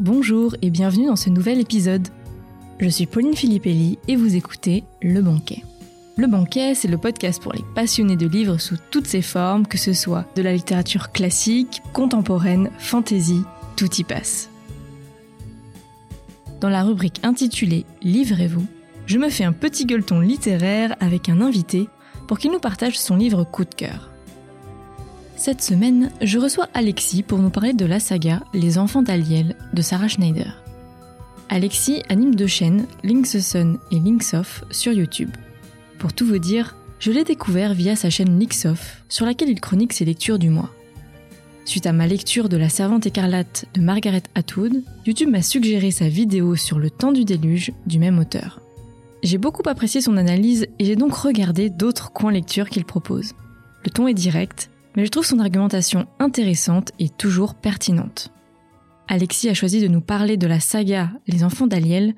bonjour et bienvenue dans ce nouvel épisode. Je suis Pauline Filippelli et vous écoutez Le Banquet. Le Banquet, c'est le podcast pour les passionnés de livres sous toutes ses formes, que ce soit de la littérature classique, contemporaine, fantasy, tout y passe. Dans la rubrique intitulée Livrez-vous, je me fais un petit gueuleton littéraire avec un invité pour qu'il nous partage son livre coup de cœur. Cette semaine, je reçois Alexis pour nous parler de la saga Les Enfants d'Aliel de Sarah Schneider. Alexis anime deux chaînes, Link's Sun et Link's Off, sur YouTube. Pour tout vous dire, je l'ai découvert via sa chaîne Link's Off, sur laquelle il chronique ses lectures du mois. Suite à ma lecture de La Servante écarlate de Margaret Atwood, YouTube m'a suggéré sa vidéo sur le temps du déluge du même auteur. J'ai beaucoup apprécié son analyse et j'ai donc regardé d'autres coins lecture qu'il propose. Le ton est direct, mais je trouve son argumentation intéressante et toujours pertinente. Alexis a choisi de nous parler de la saga Les enfants d'Aliel,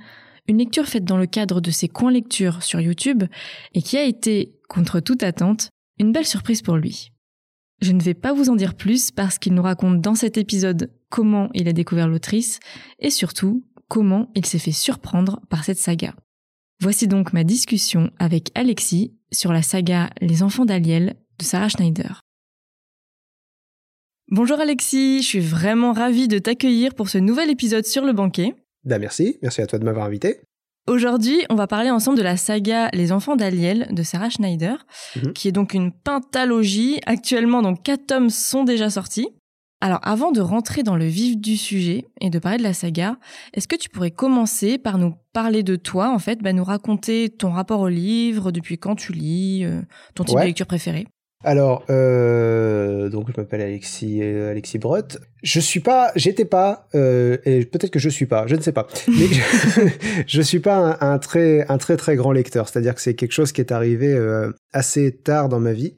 une lecture faite dans le cadre de ses coins lecture sur YouTube et qui a été, contre toute attente, une belle surprise pour lui. Je ne vais pas vous en dire plus parce qu'il nous raconte dans cet épisode comment il a découvert l'autrice et surtout comment il s'est fait surprendre par cette saga. Voici donc ma discussion avec Alexis sur la saga Les enfants d'Aliel de Sarah Schneider. Bonjour Alexis, je suis vraiment ravie de t'accueillir pour ce nouvel épisode sur le banquet. Ben merci, merci à toi de m'avoir invité. Aujourd'hui, on va parler ensemble de la saga Les enfants d'Aliel de Sarah Schneider, Mhm. qui est donc une pentalogie. Actuellement, donc quatre tomes sont déjà sortis. Alors, avant de rentrer dans le vif du sujet et de parler de la saga, est-ce que tu pourrais commencer par nous parler de toi, en fait, bah, nous raconter ton rapport au livre, depuis quand tu lis, euh, ton type Ouais. de lecture préférée? Alors, euh, donc je m'appelle Alexis euh, Alexis Brott. Je suis pas, j'étais pas, euh, et peut-être que je suis pas, je ne sais pas. Mais je, je suis pas un, un très un très très grand lecteur. C'est-à-dire que c'est quelque chose qui est arrivé euh, assez tard dans ma vie.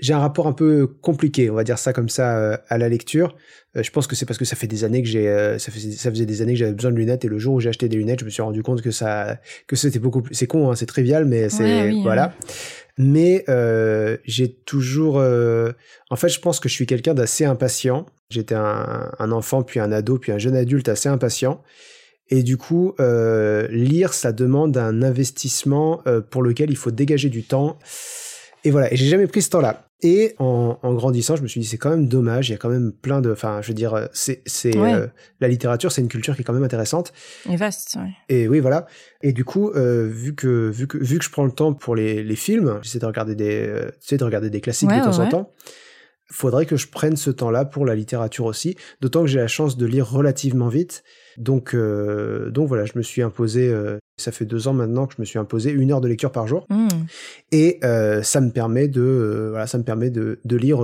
J'ai un rapport un peu compliqué, on va dire ça comme ça, euh, à la lecture. Euh, je pense que c'est parce que ça fait des années que j'ai, ça, faisait, ça faisait des années que j'avais besoin de lunettes et le jour où j'ai acheté des lunettes, je me suis rendu compte que ça, que c'était beaucoup plus, c'est con, hein, c'est trivial, mais c'est Ouais, oui, voilà. Mais euh, j'ai toujours, euh, en fait, je pense que je suis quelqu'un d'assez impatient. J'étais un, enfant, puis un ado, puis un jeune adulte assez impatient. Et du coup, euh, lire, ça demande un investissement euh, pour lequel il faut dégager du temps. Et voilà, et j'ai jamais pris ce temps-là. Et en, en grandissant, je me suis dit, c'est quand même dommage, il y a quand même plein de... Enfin, je veux dire, euh, c'est, euh, la littérature, c'est une culture qui est quand même intéressante. Et vaste, ouais. Et oui, voilà. Et du coup, euh, vu que vu que vu que je prends le temps pour les, les films, j'essaie de regarder des euh, de regarder des classiques Ouais, de temps ouais, en temps. Faudrait que je prenne ce temps-là pour la littérature aussi, d'autant que j'ai la chance de lire relativement vite. Donc euh, donc voilà, je me suis imposé. euh, ça fait deux ans maintenant que je me suis imposé une heure de lecture par jour, Hmm. et euh, ça me permet de voilà, ça me permet de de lire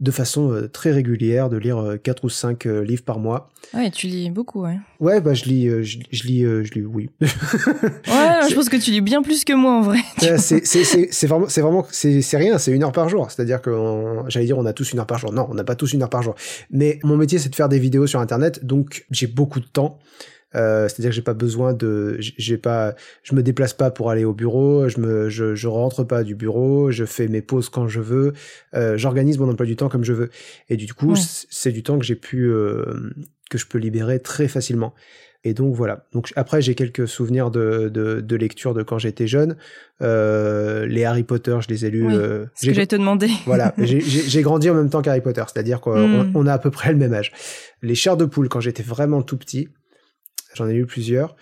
de façon euh, très régulière, de lire euh, quatre ou cinq euh, livres par mois. Ouais, tu lis beaucoup, ouais. Ouais, bah je lis, je, je lis, je lis, oui. Ouais, je pense que tu lis bien plus que moi en vrai. C'est vraiment, c'est vraiment, c'est rien, c'est une heure par jour. C'est-à-dire que, j'allais dire, on a tous une heure par jour. Non, on n'a pas tous une heure par jour. Mais mon métier, c'est de faire des vidéos sur Internet, donc j'ai beaucoup de temps. Euh, c'est-à-dire que j'ai pas besoin de, j'ai- pas, je me déplace pas pour aller au bureau, je me, je, je rentre pas du bureau, je fais mes pauses quand je veux, euh, j'organise mon emploi du temps comme je veux. Et du coup, Ouais. c'est du temps que j'ai pu, euh, que je peux libérer très facilement. Et donc voilà. Donc après j'ai quelques souvenirs de, de, de lecture de quand j'étais jeune. Euh, les Harry Potter, je les ai lus. Oui, euh, Ce que j'ai- j'allais te demander. voilà, j'ai- grandi en même temps qu'Harry Potter, c'est-à-dire qu'on Mm. on a à peu près le même âge. Les chairs de poule quand j'étais vraiment tout petit, j'en ai lu plusieurs.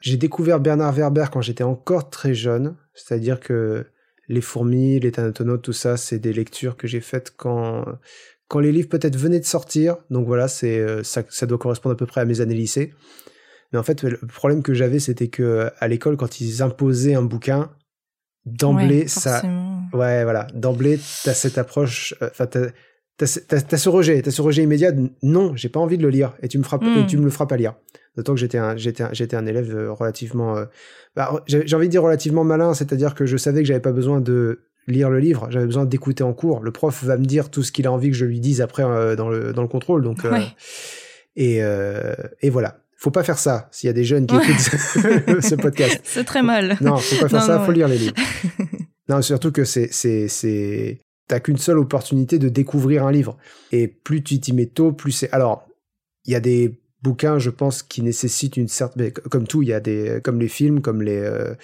J'ai découvert Bernard Werber quand j'étais encore très jeune, c'est-à-dire que les fourmis, les Thanatonautes, tout ça, c'est des lectures que j'ai faites quand quand les livres peut-être venaient de sortir. Donc voilà, c'est euh, ça, ça doit correspondre à peu près à mes années lycée. Mais en fait, le problème que j'avais, c'était que à l'école, quand ils imposaient un bouquin, d'emblée, Ouais, ça. Ouais, voilà. D'emblée, t'as cette approche. euh, Enfin, t'as, t'as, ce- t'as- t'as ce rejet, t'as ce rejet immédiat. de, Non, j'ai pas envie de le lire. Et tu me feras, Mm. et tu me le feras pas lire. D'autant que j'étais un, j'étais un, j'étais un élève euh, relativement. euh, bah, j'ai, j'ai envie de dire relativement malin, c'est-à-dire que je savais que j'avais pas besoin de lire le livre, j'avais besoin d'écouter en cours. Le prof va me dire tout ce qu'il a envie que je lui dise après euh, dans le dans le contrôle. Donc euh, Ouais. et euh, et voilà. Faut pas faire ça. S'il y a des jeunes qui Ouais. écoutent ce podcast, C'est très mal. non, faut pas faire Non, ça, non, faut ouais. lire les livres. non, surtout que c'est, c'est, c'est, t'as qu'une seule opportunité de découvrir un livre. Et plus tu t'y mets tôt, plus c'est, alors, il y a des bouquins, je pense, qui nécessitent une certaine, comme tout, il y a des, comme les films, comme les, euh,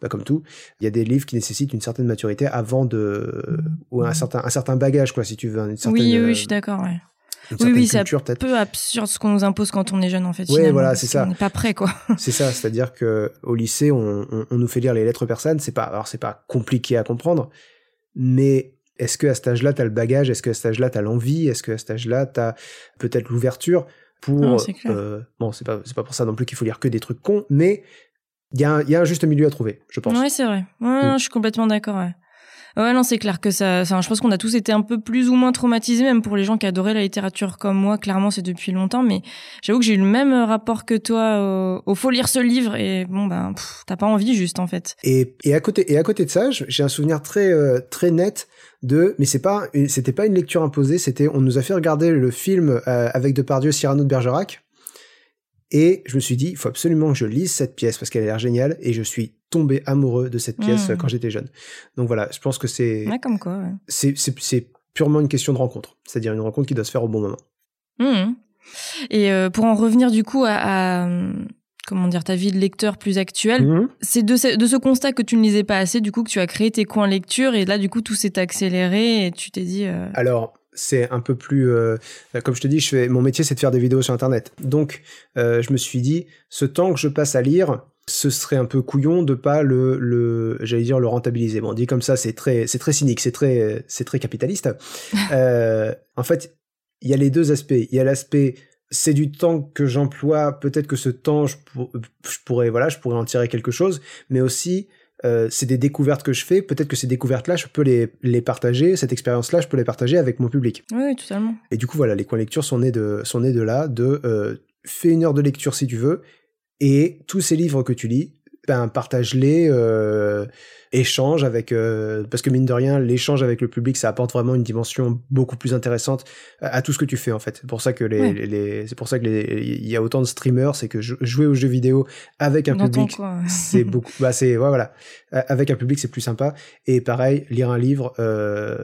bah, comme tout, il y a des livres qui nécessitent une certaine maturité avant de, ou un certain, un certain bagage, quoi, si tu veux, une certaine. Oui, oui, je suis d'accord, ouais. Oui, oui, c'est un peu absurde ce qu'on nous impose quand on est jeune, en fait. Oui, voilà, c'est ça. On n'est pas prêt, quoi. c'est ça, c'est-à-dire que au lycée, on, on, on, nous fait lire les lettres persanes. C'est pas, alors c'est pas compliqué à comprendre, mais est-ce que à cet âge-là, tu as le bagage? Est-ce que à cet âge-là, tu as l'envie? Est-ce que à cet âge-là, tu as peut-être l'ouverture pour. euh, bon, c'est pas, c'est pas pour ça non plus qu'il faut lire que des trucs cons, mais il y, a un, y a un juste milieu à trouver, je pense. Oui, c'est vrai. Ouais, mm. Je suis complètement d'accord. Ouais. Ouais, non, c'est clair que ça. Enfin, je pense qu'on a tous été un peu plus ou moins traumatisés, même pour les gens qui adoraient la littérature comme moi. Clairement, c'est depuis longtemps, mais j'avoue que j'ai eu le même rapport que toi au, faut lire ce livre et bon ben, t'as pas envie juste en fait. Et, et à côté et à côté de ça, j'ai un souvenir très euh, très net de, mais c'est pas, c'était pas une lecture imposée, c'était, on nous a fait regarder le film euh, avec Depardieu, Cyrano de Bergerac, et je me suis dit, il faut absolument que je lise cette pièce parce qu'elle a l'air géniale, et je suis tombé amoureux de cette pièce mmh. quand j'étais jeune. Donc voilà, je pense que c'est, ouais, comme quoi, ouais. c'est, purement une question de rencontre, c'est-à-dire une rencontre qui doit se faire au bon moment. Mmh. Et euh, pour en revenir du coup à, à comment dire, ta vie de lecteur plus actuelle. Mhm. C'est de ce, de ce constat que tu ne lisais pas assez, du coup, que tu as créé tes coins lecture et là, du coup, tout s'est accéléré et tu t'es dit. Euh... Alors, c'est un peu plus, euh, comme je te dis, je fais, mon métier, c'est de faire des vidéos sur Internet. Donc, euh, je me suis dit, ce temps que je passe à lire, ce serait un peu couillon de pas le, le j'allais dire le rentabiliser. Bon, dit comme ça, c'est très, c'est très cynique, c'est très, c'est très capitaliste. euh, en fait, il y a les deux aspects. Il y a l'aspect c'est du temps que j'emploie. Peut-être que ce temps, je, pourrais, voilà, je pourrais en tirer quelque chose, mais aussi euh, c'est des découvertes que je fais. Peut-être que ces découvertes-là, je peux les, les partager. Cette expérience-là, je peux les partager avec mon public. Oui, totalement. Et du coup, voilà, les coins lecture sont nés de, sont nés de là, de euh, fais une heure de lecture si tu veux, et tous ces livres que tu lis, ben partage-les. Euh, échange avec euh, parce que mine de rien l'échange avec le public ça apporte vraiment une dimension beaucoup plus intéressante à, tout ce que tu fais en fait. C'est pour ça que les, les, c'est pour ça que il y a autant de streamers c'est que jouer aux jeux vidéo avec un public c'est beaucoup bah c'est ouais, voilà. Avec un public c'est plus sympa. Et pareil lire un livre euh,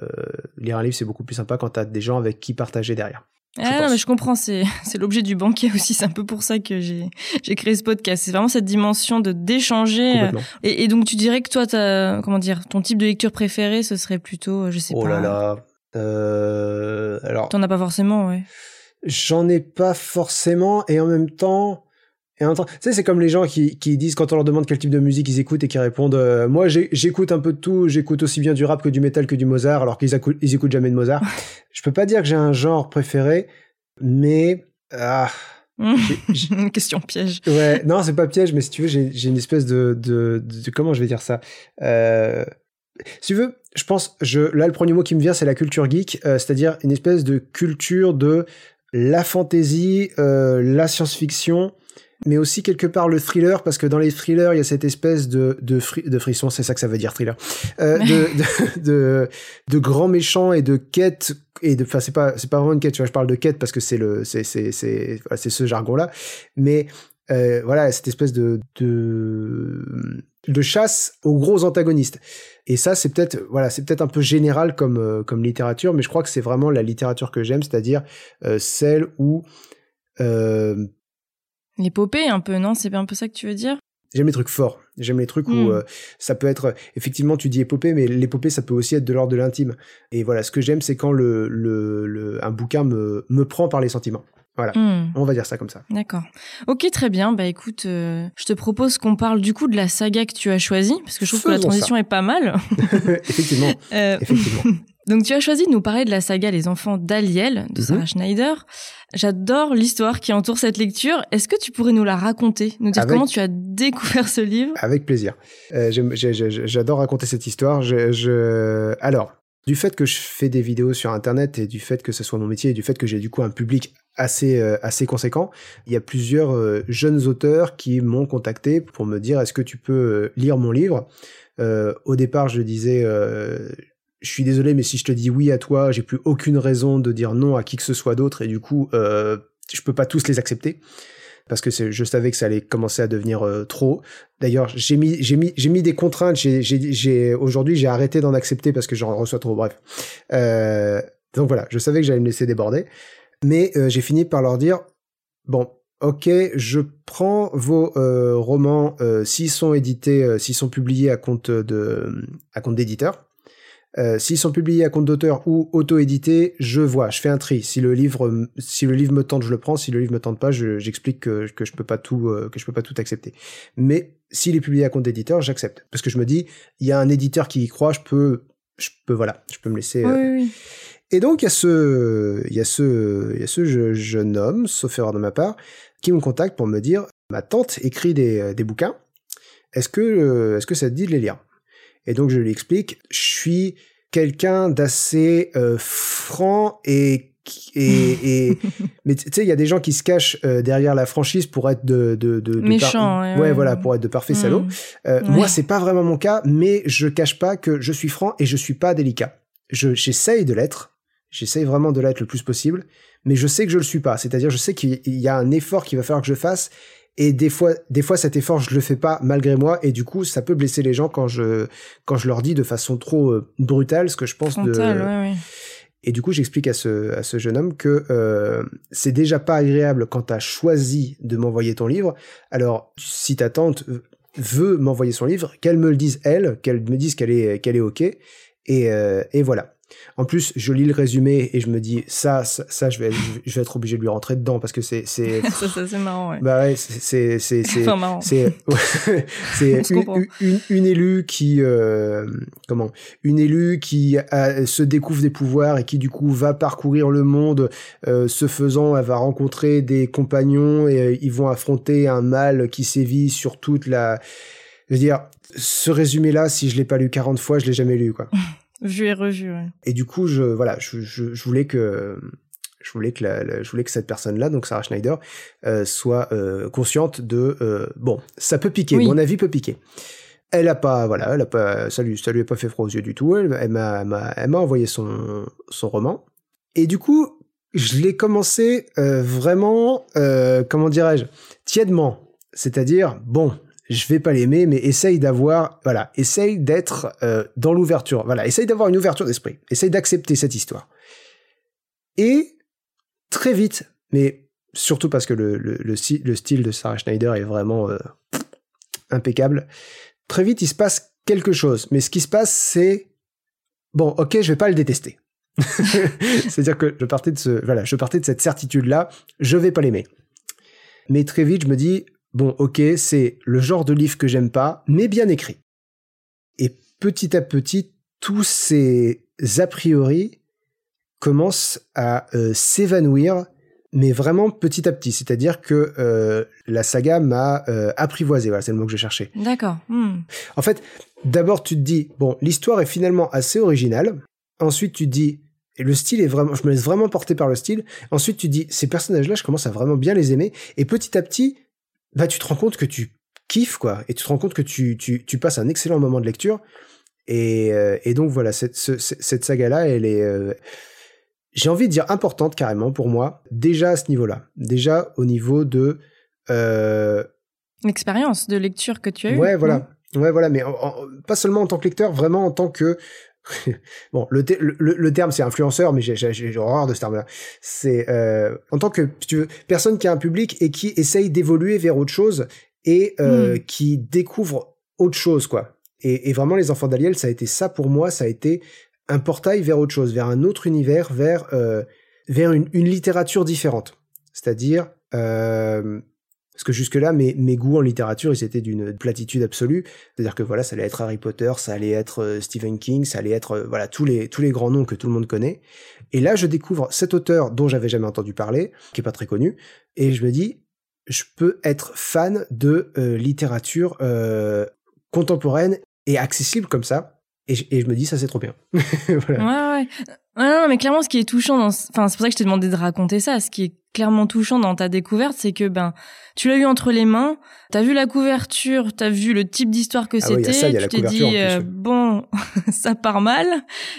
lire un livre c'est beaucoup plus sympa quand t'as des gens avec qui partager derrière ah non, mais je comprends, c'est, c'est l'objet du banquier aussi. C'est un peu pour ça que j'ai, j'ai créé ce podcast. C'est vraiment cette dimension de d'échanger. Euh, et, et, donc, tu dirais que toi, t'as, comment dire, ton type de lecture préféré, ce serait plutôt, euh, je sais oh pas. Oh là là. Euh, alors. T'en as pas forcément, ouais. J'en ai pas forcément, et en même temps, et en même temps, tu sais, c'est comme les gens qui, qui disent quand on leur demande quel type de musique ils écoutent et qui répondent euh, moi j'écoute un peu de tout, j'écoute aussi bien du rap que du métal que du Mozart, alors qu'ils écoutent, ils écoutent jamais de Mozart. je peux pas dire que j'ai un genre préféré, mais ah, une question piège. Ouais, non, c'est pas piège, mais si tu veux, j'ai une espèce de, de, de, comment je vais dire ça. Euh, si tu veux, je pense, je là le premier mot qui me vient, c'est la culture geek, euh, c'est-à-dire une espèce de culture de la fantasy, euh, la science-fiction mais aussi quelque part le thriller, parce que dans les thrillers, il y a cette espèce de, de, de frisson, c'est ça que ça veut dire thriller, euh, de, de, de, de grands méchants et de quêtes et de enfin c'est pas c'est pas vraiment une quête tu vois je parle de quête parce que c'est le c'est c'est c'est voilà, ce jargon là mais euh, voilà cette espèce de de de chasse aux gros antagonistes. Et ça c'est peut-être voilà c'est peut-être un peu général comme euh, comme littérature mais je crois que c'est vraiment la littérature que j'aime c'est-à-dire euh, celle où L'épopée, un peu, non? C'est un peu ça que tu veux dire? J'aime les trucs forts. J'aime les trucs où hmm. euh, ça peut être effectivement tu dis épopée, mais l'épopée ça peut aussi être de l'ordre de l'intime. Et voilà, ce que j'aime c'est quand le, le, le, un bouquin me, me prend par les sentiments. Voilà, hmm. on va dire ça comme ça. D'accord. Ok, très bien. Bah écoute, euh, je te propose qu'on parle du coup de la saga que tu as choisie, parce que je trouve que la transition est pas mal. Effectivement. Euh... Effectivement. Donc tu as choisi de nous parler de la saga Les Enfants d'Aliel de Sarah mhm. Schneider. J'adore l'histoire qui entoure cette lecture. Est-ce que tu pourrais nous la raconter, nous dire comment tu as découvert ce livre? Avec plaisir. Euh, J'adore raconter cette histoire. Je, je... Alors, du fait que je fais des vidéos sur Internet et du fait que ce soit mon métier et du fait que j'ai du coup un public assez euh, assez conséquent, il y a plusieurs euh, jeunes auteurs qui m'ont contacté pour me dire est-ce que tu peux lire mon livre? Euh, au départ, je disais je suis désolé, mais si je te dis oui à toi, j'ai plus aucune raison de dire non à qui que ce soit d'autre, et du coup, euh, je peux pas tous les accepter parce que je savais que ça allait commencer à devenir euh, trop. D'ailleurs, j'ai mis, j'ai mis, j'ai mis des contraintes. J'ai, aujourd'hui, j'ai arrêté d'en accepter parce que j'en reçois trop. Bref. Euh, donc voilà, je savais que j'allais me laisser déborder, mais euh, j'ai fini par leur dire bon, ok, je prends vos euh, romans s'ils sont édités, s'ils sont publiés à compte de, à compte d'éditeur. S'ils sont publiés à compte d'auteur ou auto-édités, je vois, je fais un tri. Si le livre, si le livre me tente, je le prends. Si le livre me tente pas, j'explique que, que je peux pas tout, que je peux pas tout accepter. Mais s'il est publié à compte d'éditeur, j'accepte parce que je me dis, il y a un éditeur qui y croit, je peux, je peux, voilà, je peux me laisser. Oui, Et donc il y a ce, il y a ce, il y a ce jeune homme, sauf erreur de ma part, qui me contacte pour me dire ma tante écrit des, euh, des bouquins. Est-ce que, euh, est-ce que ça te dit de les lire? Et donc je lui explique, je suis quelqu'un d'assez euh, franc et et, et mais tu sais il y a des gens qui se cachent derrière la franchise pour être de de, de, méchant ouais, voilà pour être de parfaits salauds. Euh, moi c'est pas vraiment mon cas mais je cache pas que je suis franc et je suis pas délicat. Je j'essaye de l'être. J'essaye vraiment de l'être le plus possible mais je sais que je le suis pas. C'est-à-dire, je sais qu'il y a un effort qu'il va falloir que je fasse. Et des fois, des fois, cet effort, je le fais pas malgré moi, et du coup, ça peut blesser les gens quand je quand je leur dis de façon trop euh, brutale ce que je pense de. Ouais, Et du coup, j'explique à ce à ce jeune homme que euh, c'est déjà pas agréable quand tu as choisi de m'envoyer ton livre. Alors, si ta tante veut m'envoyer son livre, qu'elle me le dise elle, qu'elle me dise qu'elle est qu'elle est ok, et euh, et voilà. En plus, je lis le résumé et je me dis ça, ça, je vais, je vais être obligé de lui rentrer dedans parce que c'est, c'est. ça, c'est marrant, ouais. Bah ouais, c'est, c'est, c'est, enfin, c'est, c'est une, une, élue qui, euh, comment, une élue qui se découvre des pouvoirs et qui du coup va parcourir le monde. Euh, ce faisant, elle va rencontrer des compagnons et euh, ils vont affronter un mal qui sévit sur toute la. Je veux dire, ce résumé-là, si je l'ai pas lu 40 fois, je l'ai jamais lu, quoi. Vu et revu, ouais. Et du coup, je, voilà, je, je, je voulais que, je voulais que la, je voulais que cette personne-là, donc Sarah Schneider, euh, soit euh, consciente de, euh, bon, ça peut piquer, mon avis peut piquer. Elle a pas, voilà, elle a pas, ça lui, ça lui a pas fait froid aux yeux du tout. Elle, elle m'a, elle m'a envoyé son, son roman. Et du coup, je l'ai commencé vraiment, comment dirais-je, tièdement. C'est-à-dire, bon, je vais pas l'aimer, mais essaye d'avoir, voilà, essaye d'être euh, dans l'ouverture, voilà, essaye d'avoir une ouverture d'esprit, essaye d'accepter cette histoire. Et très vite, mais surtout parce que le, le, le, style de Sarah Schneider est vraiment euh, impeccable, très vite il se passe quelque chose. Mais ce qui se passe, c'est bon, ok, je vais pas le détester. C'est-à-dire que je partais de ce, voilà, je partais de cette certitude-là, je vais pas l'aimer. Mais très vite, je me dis, bon, ok, c'est le genre de livre que j'aime pas, mais bien écrit. Et petit à petit, tous ces a priori commencent à euh, s'évanouir, mais vraiment petit à petit. C'est-à-dire que euh, la saga m'a euh, apprivoisé. Voilà, c'est le mot que je cherchais. D'accord. Hmm. En fait, d'abord tu te dis, bon, l'histoire est finalement assez originale. Ensuite, tu te dis, et le style est vraiment, je me laisse vraiment porter par le style. Ensuite, tu te dis, ces personnages-là, je commence à vraiment bien les aimer. Et petit à petit, bah tu te rends compte que tu kiffes quoi. Et tu te rends compte que tu, tu, tu passes un excellent moment de lecture. Et, euh, et donc voilà cette, cette saga là elle est euh, j'ai envie de dire importante carrément pour moi déjà à ce niveau là déjà au niveau de euh... l'expérience de lecture que tu as eue ouais voilà. ouais voilà. Mais pas seulement en tant que lecteur vraiment en tant que bon, le, le, terme c'est influenceur, mais j'ai horreur de ce terme-là. C'est euh, en tant que tu veux, personne qui a un public et qui essaye d'évoluer vers autre chose et euh, hmm. qui découvre autre chose, quoi. Et, et vraiment, les enfants d'Aliel, ça a été ça pour moi, ça a été un portail vers autre chose, vers un autre univers, vers euh, vers une, une, littérature différente. C'est-à-dire euh, parce que jusque-là, mes, goûts en littérature, ils étaient d'une platitude absolue. C'est-à-dire que voilà, ça allait être Harry Potter, ça allait être euh, Stephen King, ça allait être euh, voilà tous les grands noms que tout le monde connaît. Et là, je découvre cet auteur dont j'avais jamais entendu parler, qui est pas très connu, et je me dis, je peux être fan de euh, littérature contemporaine et accessible comme ça. Et je, me dis, ça c'est trop bien. Ouais, ouais. Non, mais clairement, ce qui est touchant, dans... enfin, c'est pour ça que je t'ai demandé de raconter ça. Ce qui est clairement touchant dans ta découverte, c'est que ben, tu l'as eu entre les mains, t'as vu la couverture, t'as vu le type d'histoire que c'était, tu t'es dit euh, bon, ça part mal,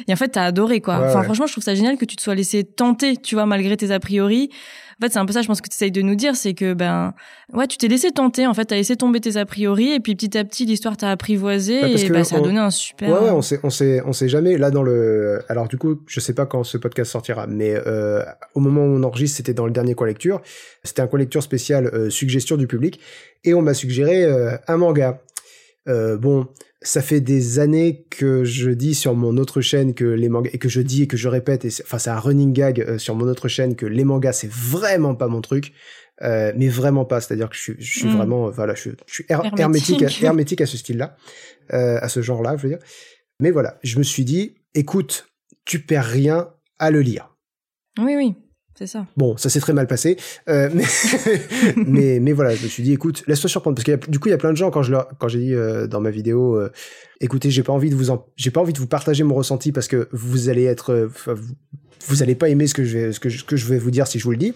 et en fait t'as adoré quoi. enfin, franchement, je trouve ça génial que tu te sois laissé tenter, tu vois, malgré tes a priori. En fait, c'est un peu ça, je pense que tu essayes de nous dire, c'est que, ben, ouais, tu t'es laissé tenter, en fait, t'as laissé tomber tes a priori, et puis petit à petit, l'histoire t'a apprivoisé, bah, et bah, ça a donné un super. Ouais, ouais, on sait, on sait, on sait jamais. Là, dans le. Alors, du coup, je sais pas quand ce podcast sortira, mais euh, au moment où on enregistre, c'était dans le dernier coin lecture. C'était un coin lecture spécial euh, suggestion du public, et on m'a suggéré euh, un manga. Euh, bon, ça fait des années que je dis sur mon autre chaîne que les mangas et que je dis et que je répète et enfin c'est un running gag euh, sur mon autre chaîne que les mangas c'est vraiment pas mon truc euh, mais vraiment pas. C'est-à-dire que je suis, je suis mm. vraiment voilà je, suis hermétique à, hermétique à ce style-là euh, à ce genre-là je veux dire. Mais voilà je me suis dit écoute tu perds rien à le lire. Oui oui c'est ça. Bon, ça s'est très mal passé, euh, mais, mais, mais voilà, je me suis dit, écoute, laisse-toi surprendre, parce que du coup, il y a plein de gens quand je leur, quand j'ai dit euh, dans ma vidéo, euh, écoutez, j'ai pas envie de vous en, j'ai pas envie de vous partager mon ressenti parce que vous allez être, vous, vous, allez pas aimer ce que je vais, ce que ce que je vais vous dire si je vous le dis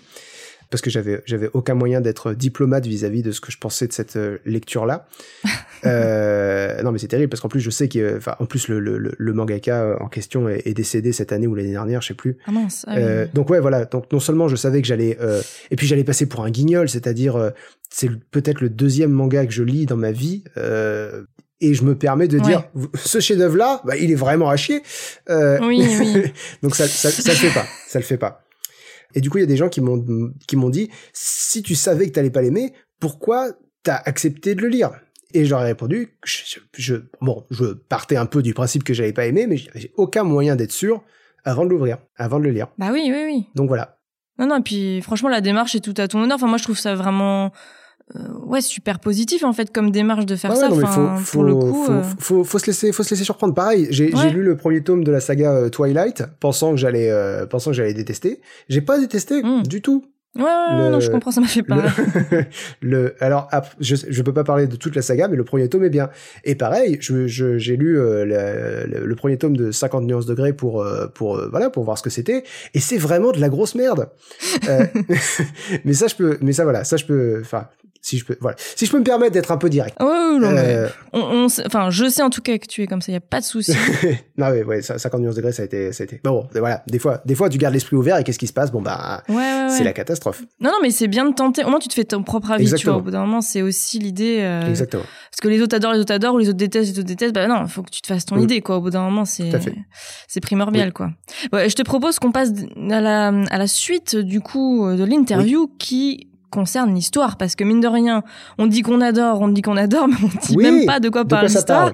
parce que j'avais j'avais aucun moyen d'être diplomate vis-à-vis de ce que je pensais de cette euh, lecture là. euh, non mais c'est terrible parce qu'en plus je sais que enfin en plus le, le, le mangaka en question est, est, décédé cette année ou l'année dernière, je sais plus. Ah mince. Ah euh, donc ouais voilà, donc non seulement je savais que j'allais euh, et puis j'allais passer pour un guignol, c'est-à-dire euh, c'est peut-être le deuxième manga que je lis dans ma vie et je me permets de dire ce chef-d'œuvre là, bah, il est vraiment à chier. oui, oui. donc ça, ça, ça le fait pas, ça le fait pas. Et du coup, il y a des gens qui m'ont qui m'ont dit si tu savais que t'allais pas l'aimer, pourquoi t'as accepté de le lire? Et j'aurais répondu je, je, bon, je partais un peu du principe que j'allais pas aimer, mais j'avais aucun moyen d'être sûr avant de l'ouvrir, avant de le lire. Bah oui, oui, oui. Donc voilà. Non, non, et puis franchement, la démarche est tout à ton honneur. Enfin, moi, je trouve ça vraiment ouais super positif en fait comme démarche de faire ça. non, faut, pour le coup faut, euh, faut, faut, se laisser faut se laisser surprendre. Pareil j'ai lu le premier tome de la saga euh, Twilight pensant que j'allais pensant que j'allais détester. J'ai pas détesté hmm. du tout Ouais, non, je comprends, ça m'a fait peur. Le, alors, je, je peux pas parler de toute la saga, mais le premier tome est bien. Et pareil, je, je, j'ai lu le, le, premier tome de 50 nuances degrés pour, pour, voilà, pour voir ce que c'était. Et c'est vraiment de la grosse merde. mais ça, je peux, mais ça, voilà, ça, je peux, enfin, si je peux voilà si je peux me permettre d'être un peu direct oh, non, euh... on, enfin je sais en tout cas que tu es comme ça il y a pas de souci non mais ouais 50 nuances degrés ça a été ça a été bon voilà des fois des fois tu gardes l'esprit ouvert et qu'est-ce qui se passe? Bon bah ouais, ouais, c'est la catastrophe non non mais c'est bien de tenter au moins tu te fais ton propre avis Exactement. tu vois au bout d'un moment c'est aussi l'idée euh... Exactement. parce que les autres adorent les autres adorent ou les autres détestent les autres détestent bah non faut que tu te fasses ton idée quoi au bout d'un moment c'est c'est primordial oui. quoi ouais, je te propose qu'on passe à la à la suite du coup de l'interview oui. qui concerne l'histoire parce que mine de rien on dit qu'on adore on dit qu'on adore mais on dit oui, même pas de quoi parle l'histoire.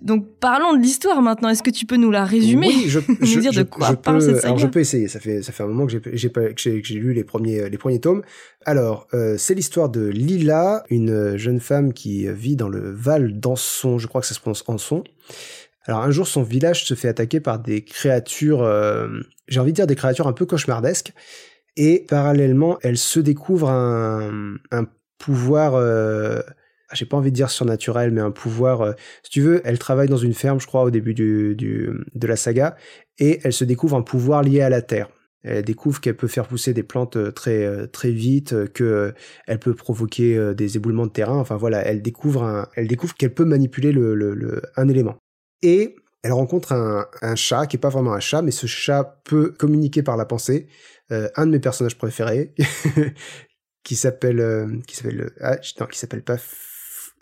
donc parlons de l'histoire maintenant. Est-ce que tu peux nous la résumer oui, je, nous dire je, de quoi je parle peux, cette saga alors je peux essayer. Ça fait ça fait un moment que j'ai j'ai lu les premiers les premiers tomes. Alors euh, c'est l'histoire de Lila une jeune femme qui vit dans le Val d'Anson. Je crois que ça se prononce Anson. Alors un jour son village se fait attaquer par des créatures euh, j'ai envie de dire des créatures un peu cauchemardesques et parallèlement, elle se découvre un, un pouvoir, euh, j'ai pas envie de dire surnaturel, mais un pouvoir, euh, si tu veux, elle travaille dans une ferme, je crois, au début du, du, de la saga, et elle se découvre un pouvoir lié à la terre. Elle découvre qu'elle peut faire pousser des plantes euh, très euh, très vite, que elle peut provoquer des éboulements de terrain. Enfin voilà, elle découvre un, elle découvre qu'elle peut manipuler le, le, le, un élément. Et elle rencontre un, chat qui est pas vraiment un chat, mais ce chat peut communiquer par la pensée. Euh, un de mes personnages préférés qui s'appelle euh, qui s'appelle euh, ah non qui s'appelle pas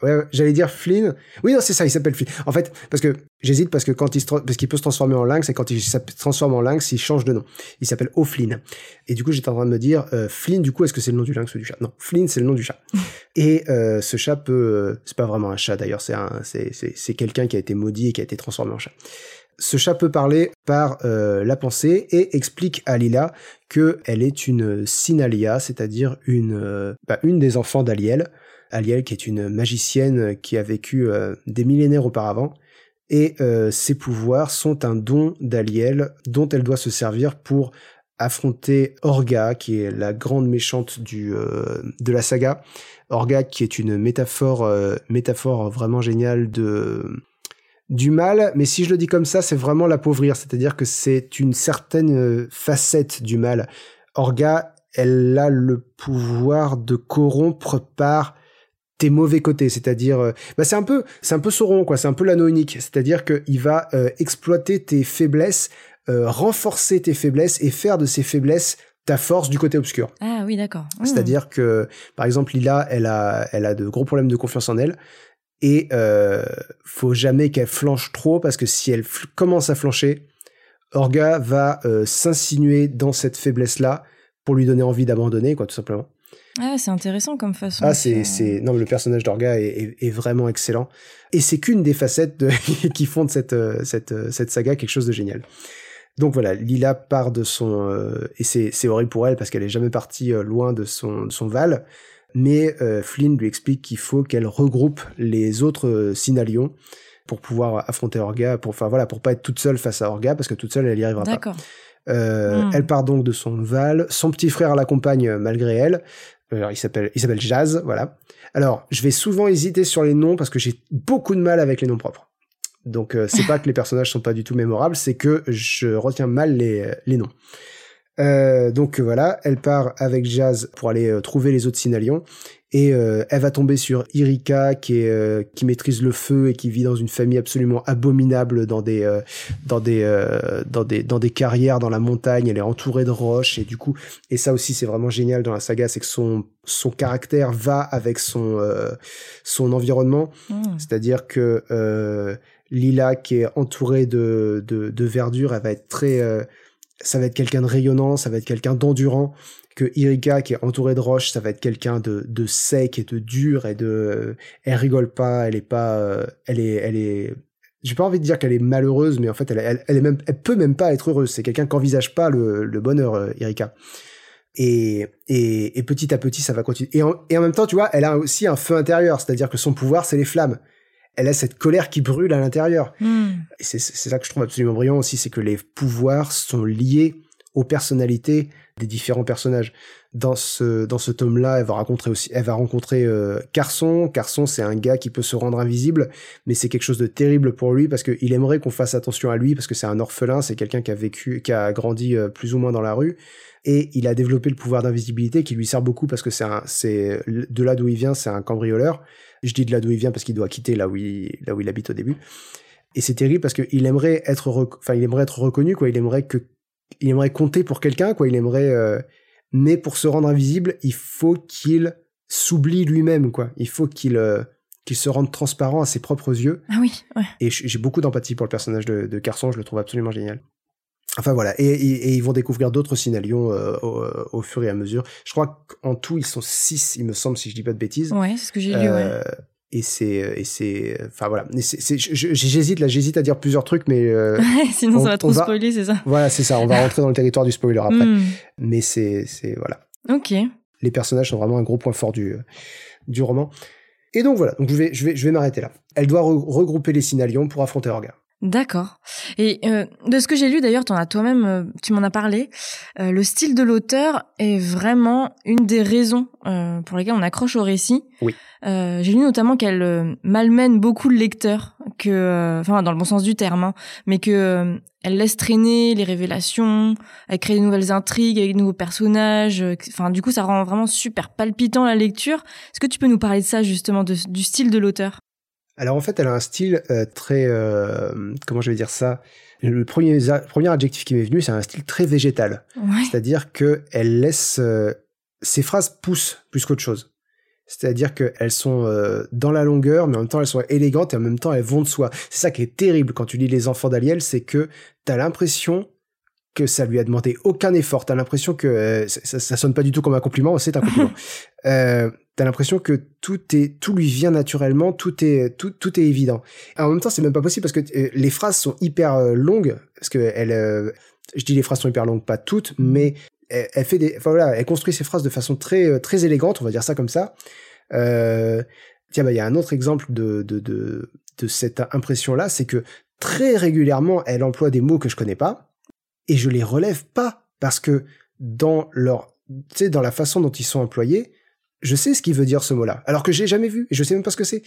ouais, ouais j'allais dire Flynn. Oui non c'est ça il s'appelle Flynn. En fait parce que j'hésite parce que quand il se parce qu'il peut se transformer en lynx et quand il se transforme en lynx il change de nom. Il s'appelle O'Flynn. Et du coup j'étais en train de me dire euh, Flynn du coup est-ce que c'est le nom du lynx ou du chat? Non Flynn c'est le nom du chat. Et euh, ce chat peut c'est pas vraiment un chat d'ailleurs c'est un c'est c'est c'est quelqu'un qui a été maudit et qui a été transformé en chat. Ce chat peut parler par euh, la pensée et explique à Lila que elle est une Sinalia, c'est-à-dire une euh, bah, une des enfants d'Aliel. Aliel qui est une magicienne qui a vécu euh, des millénaires auparavant et euh, ses pouvoirs sont un don d'Aliel dont elle doit se servir pour affronter Orga qui est la grande méchante du euh, de la saga. Orga qui est une métaphore métaphore vraiment géniale de du mal, mais si je le dis comme ça, c'est vraiment l'appauvrir, c'est-à-dire que c'est une certaine facette du mal. Orga, elle a le pouvoir de corrompre par tes mauvais côtés, c'est-à-dire, euh, bah c'est un peu, c'est un peu Sauron quoi, c'est un peu l'anneau unique, c'est-à-dire qu'il va euh, exploiter tes faiblesses, euh, renforcer tes faiblesses et faire de ces faiblesses ta force du côté obscur. Ah oui, d'accord. Mmh. C'est-à-dire que, par exemple, Lila, elle a, elle a de gros problèmes de confiance en elle. Et euh, faut jamais qu'elle flanche trop parce que si elle commence à flancher, Orga va euh, s'insinuer dans cette faiblesse-là pour lui donner envie d'abandonner, quoi, tout simplement. Ah, c'est intéressant comme façon. Ah, c'est, c'est, non, mais le personnage d'Orga est, est- est vraiment excellent. Et c'est qu'une des facettes de- qui font de cette, euh, cette, euh, cette saga quelque chose de génial. Donc voilà, Lila part de son, euh, et c'est, c'est horrible pour elle parce qu'elle est jamais partie euh, loin de son, de son Val. Mais euh, Flynn lui explique qu'il faut qu'elle regroupe les autres euh, Synalions pour pouvoir affronter Orga, pour, enfin voilà, pour pas être toute seule face à Orga parce que toute seule elle y arrivera pas. D'accord. Euh, Hmm. Elle part donc de son Val. Son petit frère l'accompagne euh, malgré elle. Alors, il s'appelle, il s'appelle Jazz, voilà. Alors, je vais souvent hésiter sur les noms parce que j'ai beaucoup de mal avec les noms propres. Donc, euh, c'est pas que les personnages sont pas du tout mémorables, c'est que je retiens mal les, les noms. Euh, donc voilà, elle part avec Jazz pour aller euh, trouver les autres Synalions et euh, elle va tomber sur Irika qui est euh, qui maîtrise le feu et qui vit dans une famille absolument abominable dans des euh, dans des euh, dans des dans des carrières dans la montagne. Elle est entourée de roches et du coup et ça aussi c'est vraiment génial dans la saga, c'est que son son caractère va avec son euh, son environnement. Mmh. C'est-à-dire que euh, Lila, qui est entourée de, de, de verdure, elle va être très, euh, ça va être quelqu'un de rayonnant, ça va être quelqu'un d'endurant. Que Irika, qui est entourée de roches, ça va être quelqu'un de, de sec et de dur et de, elle rigole pas, elle est pas, euh, elle est, elle est, j'ai pas envie de dire qu'elle est malheureuse, mais en fait, elle, elle, elle est même, elle peut même pas être heureuse. C'est quelqu'un qui envisage pas le, le bonheur, euh, Irika. Et, et, et petit à petit, ça va continuer. Et en même temps, tu vois, elle a aussi un feu intérieur, c'est-à-dire que son pouvoir, c'est les flammes. Elle a cette colère qui brûle à l'intérieur. Et c'est c'est ça que je trouve absolument brillant aussi, c'est que les pouvoirs sont liés aux personnalités des différents personnages. Dans ce dans ce tome-là, elle va rencontrer aussi, elle va rencontrer euh, Carson. Carson, c'est un gars qui peut se rendre invisible, mais c'est quelque chose de terrible pour lui parce qu'il aimerait qu'on fasse attention à lui parce que c'est un orphelin, c'est quelqu'un qui a vécu, qui a grandi euh, plus ou moins dans la rue et il a développé le pouvoir d'invisibilité qui lui sert beaucoup parce que c'est un, c'est de là d'où il vient, c'est un cambrioleur. Je dis de là d'où il vient parce qu'il doit quitter là où il, là où il habite au début. Et c'est terrible parce qu'il aimerait être, enfin, il aimerait être reconnu, quoi. Il aimerait que, il aimerait compter pour quelqu'un, quoi. Il aimerait, euh, mais pour se rendre invisible, il faut qu'il s'oublie lui-même, quoi. Il faut qu'il, euh, qu'il se rende transparent à ses propres yeux. Ah oui, ouais. Et j'ai beaucoup d'empathie pour le personnage de, de Carson, je le trouve absolument génial. Enfin voilà, et, et- et ils vont découvrir d'autres Synalions euh, au, au fur et à mesure. Je crois qu'en tout, ils sont six, il me semble, si je dis pas de bêtises. Ouais, c'est ce que j'ai lu, ouais. Euh, et c'est, et c'est, enfin voilà. J'hésite là, j'hésite à dire plusieurs trucs, mais euh, Sinon, on- ça va trop va- spoiler, c'est ça. voilà, c'est ça. On va rentrer dans le territoire du spoiler après. Mmh. Mais c'est, c'est voilà. Ok. Les personnages sont vraiment un gros point fort du, du roman. Et donc voilà. Donc je vais, je vais, je vais m'arrêter là. Elle doit re- regrouper les Synalions pour affronter Orga. D'accord. Et euh, de ce que j'ai lu, d'ailleurs, t'en as toi-même, euh, tu m'en as parlé. euh, le style de l'auteur est vraiment une des raisons euh, pour lesquelles on accroche au récit. Oui. Euh, j'ai lu notamment qu'elle euh, malmène beaucoup le lecteur, que, euh, enfin, dans le bon sens du terme, hein, mais que euh, elle laisse traîner les révélations, elle crée de nouvelles intrigues avec de nouveaux personnages. euh, Enfin, du coup, ça rend vraiment super palpitant la lecture. Est-ce que tu peux nous parler de ça justement, de- du style de l'auteur? Alors en fait, elle a un style euh, très, euh, comment je vais dire ça? Le premier, premier adjectif qui m'est venu, c'est un style très végétal. Ouais. C'est-à-dire que elle laisse euh, ses phrases poussent plus qu'autre chose. C'est-à-dire qu'elles sont euh, dans la longueur, mais en même temps elles sont élégantes et en même temps elles vont de soi. C'est ça qui est terrible quand tu lis Les Enfants d'Aliel, c'est que t'as l'impression que ça lui a demandé aucun effort. T'as l'impression que euh, ça, ça- sonne pas du tout comme un compliment, c'est un compliment. euh, t'as l'impression que tout est, tout lui vient naturellement, tout est, tout, tout est évident. En même temps, c'est même pas possible parce que euh, les phrases sont hyper euh, longues, parce que elle, euh, je dis les phrases sont hyper longues, pas toutes, mais elle, elle fait des, enfin voilà, elle construit ses phrases de façon très, très élégante, on va dire ça comme ça. Euh, tiens, bah il y a un autre exemple de, de, de, de cette impression-là, c'est que très régulièrement, elle emploie des mots que je connais pas et je les relève pas parce que dans leur, tu sais, dans la façon dont ils sont employés, je sais ce qu'il veut dire ce mot-là, alors que j'ai jamais vu et je sais même pas ce que c'est.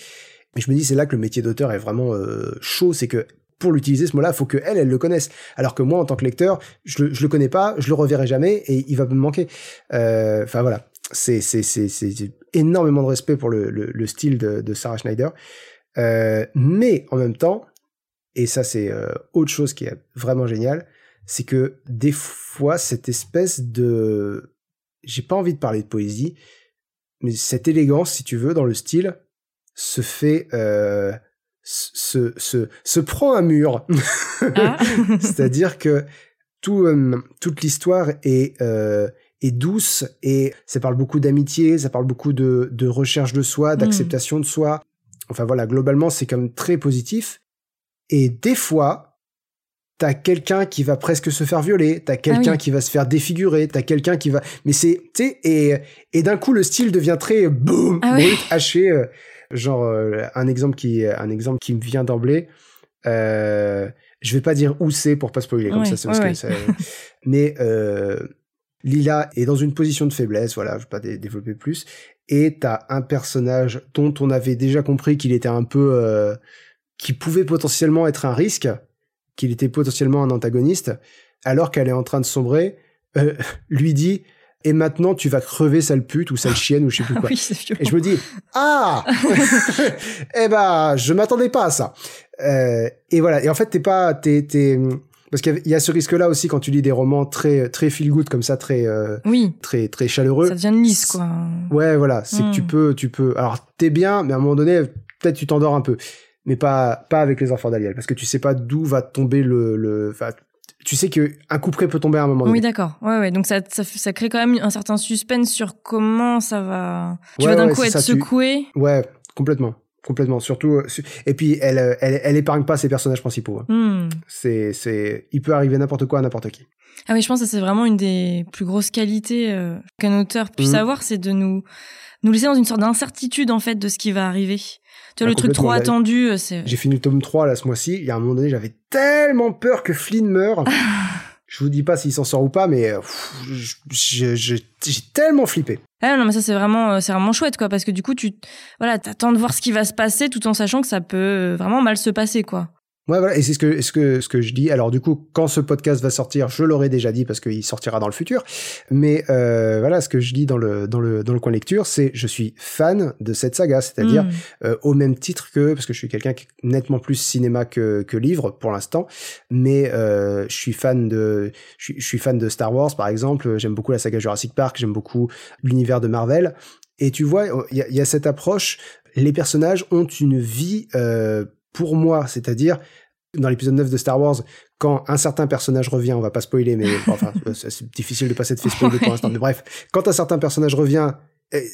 Et je me dis, c'est là que le métier d'auteur est vraiment euh, chaud, c'est que pour l'utiliser ce mot-là, faut que elle, elle le connaisse. Alors que moi, en tant que lecteur, je le, je le connais pas, je le reverrai jamais et il va me manquer. Euh, Enfin voilà, c'est c'est c'est énormément de respect pour le le, le style de, Sarah Schneider, Euh, mais en même temps, et ça c'est autre chose qui est vraiment génial, c'est que des fois, cette espèce de... J'ai pas envie de parler de poésie, mais cette élégance, si tu veux, dans le style, se fait... Euh, se, se, se prend un mur. Ah. C'est-à-dire que tout, euh, toute l'histoire est, euh, est douce et ça parle beaucoup d'amitié, ça parle beaucoup de, de recherche de soi, d'acceptation de soi. Enfin voilà, globalement, c'est quand même très positif. Et des fois, t'as quelqu'un qui va presque se faire violer, t'as quelqu'un ah qui va se faire défigurer, t'as quelqu'un qui va, mais c'est, tu sais, et, et d'un coup le style devient très boum, ah haché. Euh, genre euh, un exemple qui, un exemple qui me vient d'emblée. Euh, je vais pas dire où c'est pour pas spoiler comme ça, c'est mais euh, Lila est dans une position de faiblesse, voilà, je vais pas développer plus. Et t'as un personnage dont on avait déjà compris qu'il était un peu, euh, qui pouvait potentiellement être un risque qu'il était potentiellement un antagoniste, alors qu'elle est en train de sombrer, euh, lui dit et maintenant tu vas crever sale pute ou sale chienne ou je sais plus quoi. et je me dis ah eh ben je m'attendais pas à ça. Euh, et voilà et en fait t'es pas t'es t'es parce qu'il y a ce risque-là aussi quand tu lis des romans très très feel good comme ça, très euh, oui. très très chaleureux. Ça devient lisse quoi. Ouais, voilà, c'est que tu hmm. peux tu peux. Alors t'es bien, mais à un moment donné, peut-être tu t'endors un peu mais pas pas avec les enfants d'Aliel parce que tu sais pas d'où va tomber le le tu sais que un coup près peut tomber à un moment donné. Oui, d'accord. Ouais, ouais. Donc ça, ça, ça, crée quand même un certain suspense sur comment ça va. Tu vas d'un coup être secoué. Ouais, complètement, complètement. Surtout. Euh, et puis elle, elle, elle épargne pas ses personnages principaux. Hein. Hmm. C'est, c'est, il peut arriver n'importe quoi à n'importe qui. Ah oui, je pense que c'est vraiment une des plus grosses qualités euh, qu'un auteur puisse hmm. avoir, c'est de nous nous laisser dans une sorte d'incertitude en fait de ce qui va arriver. Tu vois, le truc trop attendu, euh, c'est... J'ai fini le tome 3, là, ce mois-ci. Il y a un moment donné, j'avais tellement peur que Flynn meure. je vous dis pas s'il s'en sort ou pas, mais j'ai tellement flippé. Ah non, mais ça, c'est vraiment, euh, c'est vraiment chouette, quoi, parce que du coup, tu, voilà, t'attends de voir ce qui va se passer tout en sachant que ça peut euh, vraiment mal se passer, quoi. Ouais, voilà, et c'est ce que, ce que, ce que je dis. Alors, du coup, quand ce podcast va sortir, je l'aurais déjà dit parce qu'il sortira dans le futur. Mais euh, voilà, ce que je dis dans le, dans le, dans le coin lecture, c'est je suis fan de cette saga, c'est-à-dire mm. euh, au même titre que, parce que je suis quelqu'un qui est nettement plus cinéma que, que livre pour l'instant, mais euh, je suis fan de, je, je suis fan de Star Wars par exemple. J'aime beaucoup la saga Jurassic Park, j'aime beaucoup l'univers de Marvel. Et tu vois, il y a, y a, cette approche. Les personnages ont une vie euh, pour moi, c'est-à-dire dans l'épisode 9 de Star Wars, quand un certain personnage revient, on va pas spoiler, mais enfin, c'est difficile de passer de fait spoiler pour l'instant, mais bref, quand un certain personnage revient, eh,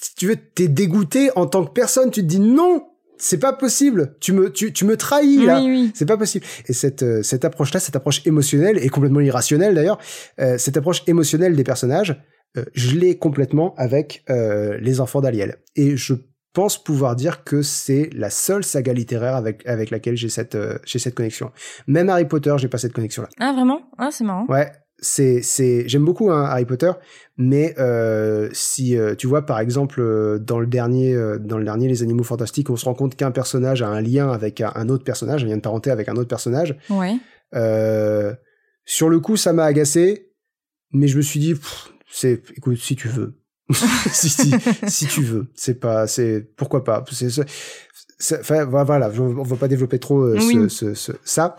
si tu veux, t'es dégoûté en tant que personne, tu te dis non, c'est pas possible. Tu me, tu, tu me trahis là. C'est pas possible. Et cette, euh, cette approche-là, cette approche émotionnelle et complètement irrationnelle d'ailleurs, euh, cette approche émotionnelle des personnages, euh, je l'ai complètement avec les enfants d'Aliel. Et je pense pouvoir dire que c'est la seule saga littéraire avec, avec laquelle j'ai cette, euh, j'ai cette connexion. Même Harry Potter, j'ai pas cette connexion-là. Ah, vraiment? Ah, c'est marrant. Ouais, c'est, c'est, j'aime beaucoup hein, Harry Potter, mais euh, si euh, tu vois par exemple dans le dernier, dans le dernier Les Animaux Fantastiques, on se rend compte qu'un personnage a un lien avec un, autre personnage, un lien de parenté avec un autre personnage. Ouais. sur le coup, ça m'a agacé, mais je me suis dit, c'est, écoute, si tu veux, si, si, si tu veux. C'est pas, c'est, pourquoi pas? Enfin, voilà, on va pas développer trop euh, ce, ce, ça.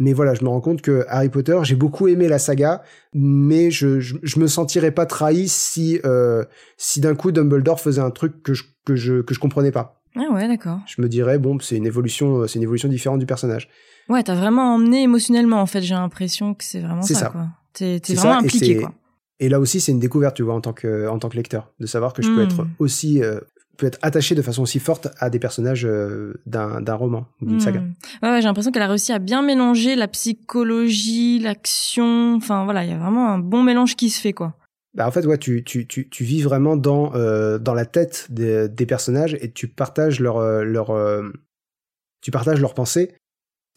Mais voilà, je me rends compte que Harry Potter, j'ai beaucoup aimé la saga, mais je, je, je me sentirais pas trahi si, euh, si d'un coup Dumbledore faisait un truc que je, que je, que je comprenais pas. Ah ouais, d'accord. Je me dirais, bon, c'est une évolution, c'est une évolution différente du personnage. Ouais, t'as vraiment emmené émotionnellement, en fait, j'ai l'impression que c'est vraiment ça, ça. T'es, vraiment impliqué, quoi. Et là aussi, c'est une découverte, tu vois, en tant que, en tant que lecteur, de savoir que je peux être hmm. aussi, euh, peut être attaché de façon aussi forte à des personnages euh, d'un, d'un roman ou d'une saga. Hmm. Ouais, j'ai l'impression qu'elle a réussi à bien mélanger la psychologie, l'action. Enfin, voilà, il y a vraiment un bon mélange qui se fait, quoi. Bah, en fait, ouais, tu, tu, tu, tu vis vraiment dans, euh, dans la tête des, des personnages et tu partages leur, euh, leur, tu partages leurs pensées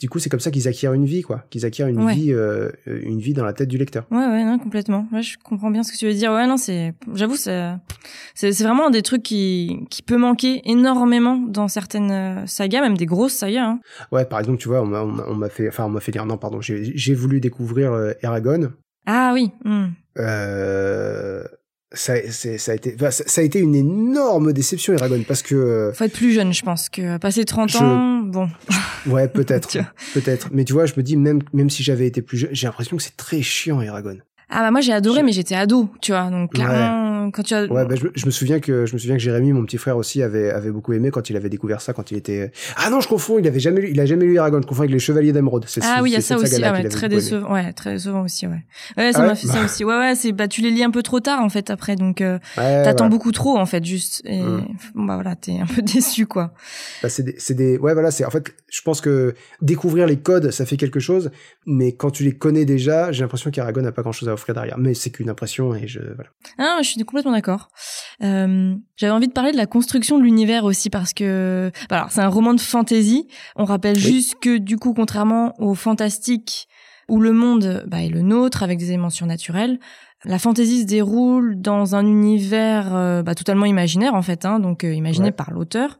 du coup, c'est comme ça qu'ils acquièrent une vie, quoi. Qu'ils acquièrent une vie, euh, une vie dans la tête du lecteur. Ouais, ouais, non, complètement. Ouais, je comprends bien ce que tu veux dire. Ouais, non, c'est, j'avoue, c'est, c'est vraiment des trucs qui, qui peut manquer énormément dans certaines euh, sagas, même des grosses sagas. Hein. Ouais, par exemple, tu vois, on m'a, on m'a fait, enfin, on m'a fait dire, non, pardon, j'ai voulu découvrir euh, Eragon. Ah oui. Hmm. Euh, ça, ça, a été, ça, a été une énorme déception, Eragon, parce que. Faut être plus jeune, je pense, que passer 30 ans, bon. Ouais, peut-être, peut-être. Mais tu vois, je me dis même même si j'avais été plus jeune, j'ai l'impression que c'est très chiant Eragon. Ah bah moi j'ai adoré, mais j'étais ado, tu vois. Donc clairement, quand tu as. Ouais, bah, je, me souviens que je me souviens que Jérémy, mon petit frère aussi, avait avait beaucoup aimé quand il avait découvert ça, quand il était. Ah non, je confonds. Il avait jamais lu, il a jamais lu Eragon. Je confonds avec les Chevaliers d'Émeraude. Ah oui, il y a ça aussi. Ah ouais, très décevant. Ouais, très décevant aussi. Ouais. Ouais, ça ah m'a fait ça aussi. Ouais, ouais. C'est bah tu les lis un peu trop tard en fait après, donc euh, t'attends beaucoup trop en fait juste. Et mm. bah voilà, t'es un peu déçu quoi. Bah c'est des, c'est des, ouais voilà, c'est en fait, je pense que découvrir les codes, ça fait quelque chose, mais quand tu les connais déjà, j'ai l'impression qu'Aragon n'a pas grand chose à offrir derrière. Mais c'est une impression et je voilà. Ah, je suis complètement d'accord. Euh, J'avais envie de parler de la construction de l'univers aussi parce que bah alors c'est un roman de fantasy. On rappelle juste que du coup contrairement au fantastique où le monde bah, est le nôtre avec des éléments surnaturels, la fantasy se déroule dans un univers euh, bah, totalement imaginaire en fait, hein, donc euh, imaginé par l'auteur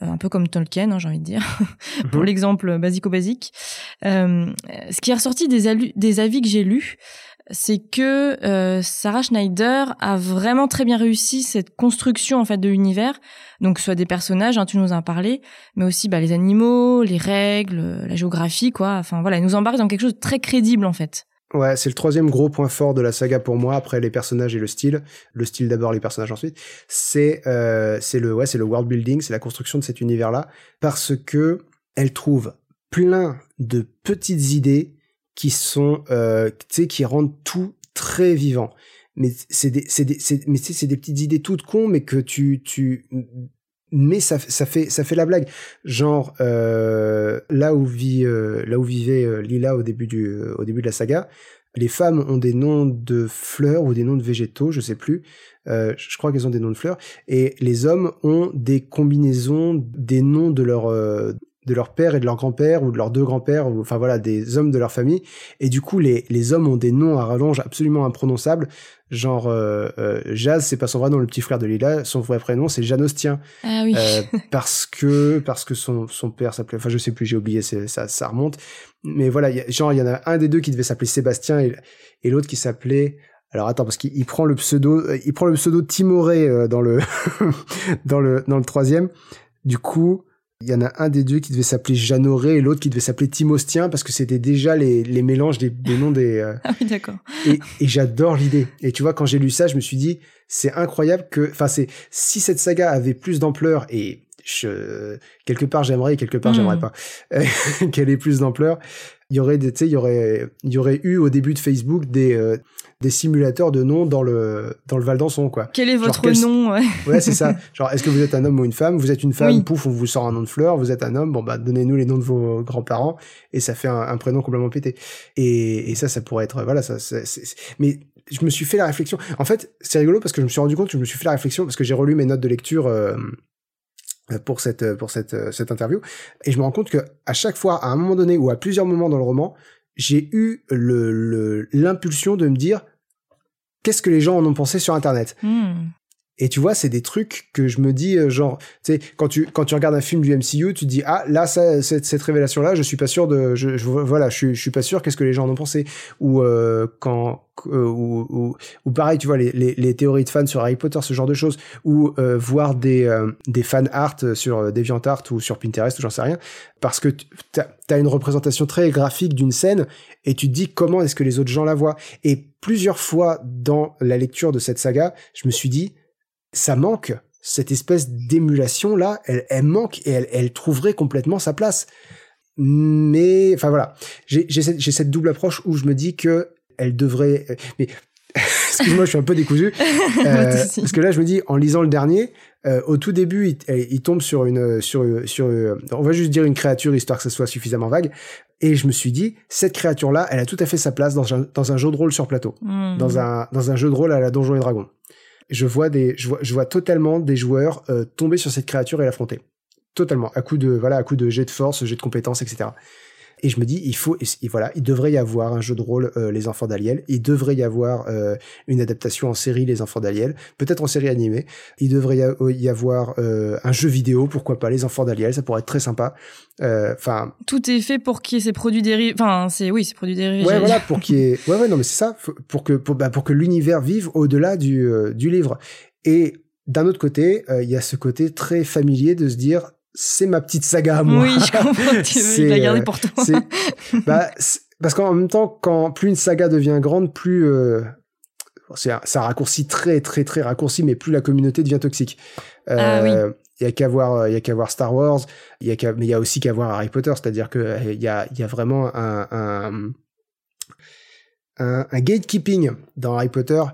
un peu comme Tolkien, hein, j'ai envie de dire, pour mhm. l'exemple basico-basique. ce qui est ressorti des, des avis que j'ai lus, c'est que euh, Sarah Schneider a vraiment très bien réussi cette construction en fait de l'univers. Donc soit des personnages, hein, tu nous en as parlé, mais aussi bah, les animaux, les règles, la géographie, quoi. Enfin voilà, elle nous embarque dans quelque chose de très crédible en fait. Ouais, c'est le troisième gros point fort de la saga pour moi après les personnages et le style. Le style d'abord, les personnages ensuite. C'est euh, c'est le ouais, c'est le world building, c'est la construction de cet univers là, parce que elle trouve plein de petites idées qui sont, euh, tu sais, qui rendent tout très vivant. Mais c'est des, c'est des, c'est, mais c'est des petites idées toutes cons, mais que tu, tu, mais ça, ça fait, ça fait la blague. Genre euh, là où vit, euh, là où vivait euh, Lila au début du, euh, au début de la saga, les femmes ont des noms de fleurs ou des noms de végétaux, je sais plus. Euh, je crois qu'elles ont des noms de fleurs. Et les hommes ont des combinaisons des noms de leur de leur père et de leur grand-père ou de leurs deux grands-pères enfin voilà des hommes de leur famille. Et du coup les, les hommes ont des noms à rallonge absolument imprononçables. Genre euh, euh, Jazz c'est pas son vrai nom le petit frère de Lila. Son vrai prénom c'est Janostien. Ah oui. euh, parce que parce que son son père s'appelait enfin je sais plus j'ai oublié ça ça remonte. Mais voilà genre il y en a un des deux qui devait s'appeler Sébastien et, et l'autre qui s'appelait alors attends parce qu'il prend le pseudo il prend le pseudo Timoré euh, dans le dans le dans le troisième. Du coup il y en a un des deux qui devait s'appeler Jeannoré et l'autre qui devait s'appeler Timostien parce que c'était déjà les, les mélanges des, des noms des. Euh, ah oui, d'accord. Et, et j'adore l'idée. Et tu vois, quand j'ai lu ça, je me suis dit, c'est incroyable que, enfin, c'est si cette saga avait plus d'ampleur et je, quelque part j'aimerais et quelque part j'aimerais hmm. pas qu'elle ait plus d'ampleur. Il y aurait, tu sais, il y aurait, il y aurait eu au début de Facebook des euh, des simulateurs de noms dans le dans le Val d'Anson quoi. Quel est votre nom Ouais, ouais c'est ça. Genre est-ce que vous êtes un homme ou une femme? Vous êtes une femme, pouf, on vous sort un nom de fleur. Vous êtes un homme, bon bah donnez-nous les noms de vos grands-parents et ça fait un, prénom complètement pété. Et, et ça, ça pourrait être voilà ça. c'est mais je me suis fait la réflexion. En fait, c'est rigolo parce que je me suis rendu compte que je me suis fait la réflexion parce que j'ai relu mes notes de lecture. Euh, pour cette pour cette cette interview et je me rends compte que à chaque fois à un moment donné ou à plusieurs moments dans le roman j'ai eu le l'impulsion de me dire qu'est-ce que les gens en ont pensé sur Internet? Hmm. Et tu vois, c'est des trucs que je me dis, euh, genre, tu sais, quand tu, quand tu regardes un film du MCU, tu te dis, ah, là, ça, cette, cette révélation-là, je suis pas sûr de, je, voilà, je je suis pas sûr, qu'est-ce que les gens en ont pensé. Ou, euh, quand, euh, ou, ou, ou, pareil, tu vois, les, les, les, théories de fans sur Harry Potter, ce genre de choses. Ou, voir des, des fan art sur DeviantArt ou sur Pinterest, ou j'en sais rien. Parce que t'as as une représentation très graphique d'une scène et tu te dis comment est-ce que les autres gens la voient? Et plusieurs fois dans la lecture de cette saga, je me suis dit, ça manque. Cette espèce d'émulation là, elle, elle manque et elle, elle, trouverait complètement sa place. Mais enfin voilà, j'ai cette, cette, double approche où je me dis que elle devrait. Mais excuse-moi, je suis un peu décousu euh, parce que là, je me dis en lisant le dernier, euh, au tout début, il, il, tombe sur une sur sur on va juste dire une créature histoire que ça soit suffisamment vague. Et je me suis dit, cette créature-là, elle a tout à fait sa place dans un, dans un jeu de rôle sur plateau, mmh. dans un dans un jeu de rôle à la Donjon et Dragon je vois des, je vois, je vois totalement des joueurs euh, tomber sur cette créature et l'affronter. Totalement, à coup de, voilà, à coup de jet de force, jet de compétences, etc. Et je me dis, il faut, et voilà, il devrait y avoir un jeu de rôle, euh, Les Enfants d'Aliel. Il devrait y avoir euh, une adaptation en série, Les Enfants d'Aliel. Peut-être en série animée. Il devrait y avoir euh, un jeu vidéo, pourquoi pas, Les Enfants d'Aliel. Ça pourrait être très sympa. Enfin. Tout est fait pour qu'il y ait ces produits dérivés. Enfin, c'est oui, ces produits dérivés. Ouais, voilà, pour qu'il y ait. Ouais, ouais, non, mais c'est ça, pour que pour, bah, pour que l'univers vive au-delà du du livre. Et d'un autre côté, il y a ce côté très familier de se dire c'est ma petite saga à moi. Oui, je comprends. Tu veux la garder pour toi. bah, parce qu'en même temps, quand plus une saga devient grande, plus euh, c'est un, un, raccourci très très très raccourci, mais plus la communauté devient toxique. Ah, oui. Il y a qu'à voir, il y a qu'à voir Star Wars. Il y a mais il y a aussi qu'à voir Harry Potter, c'est-à-dire que il y a, y a vraiment un, un, un, un gatekeeping dans Harry Potter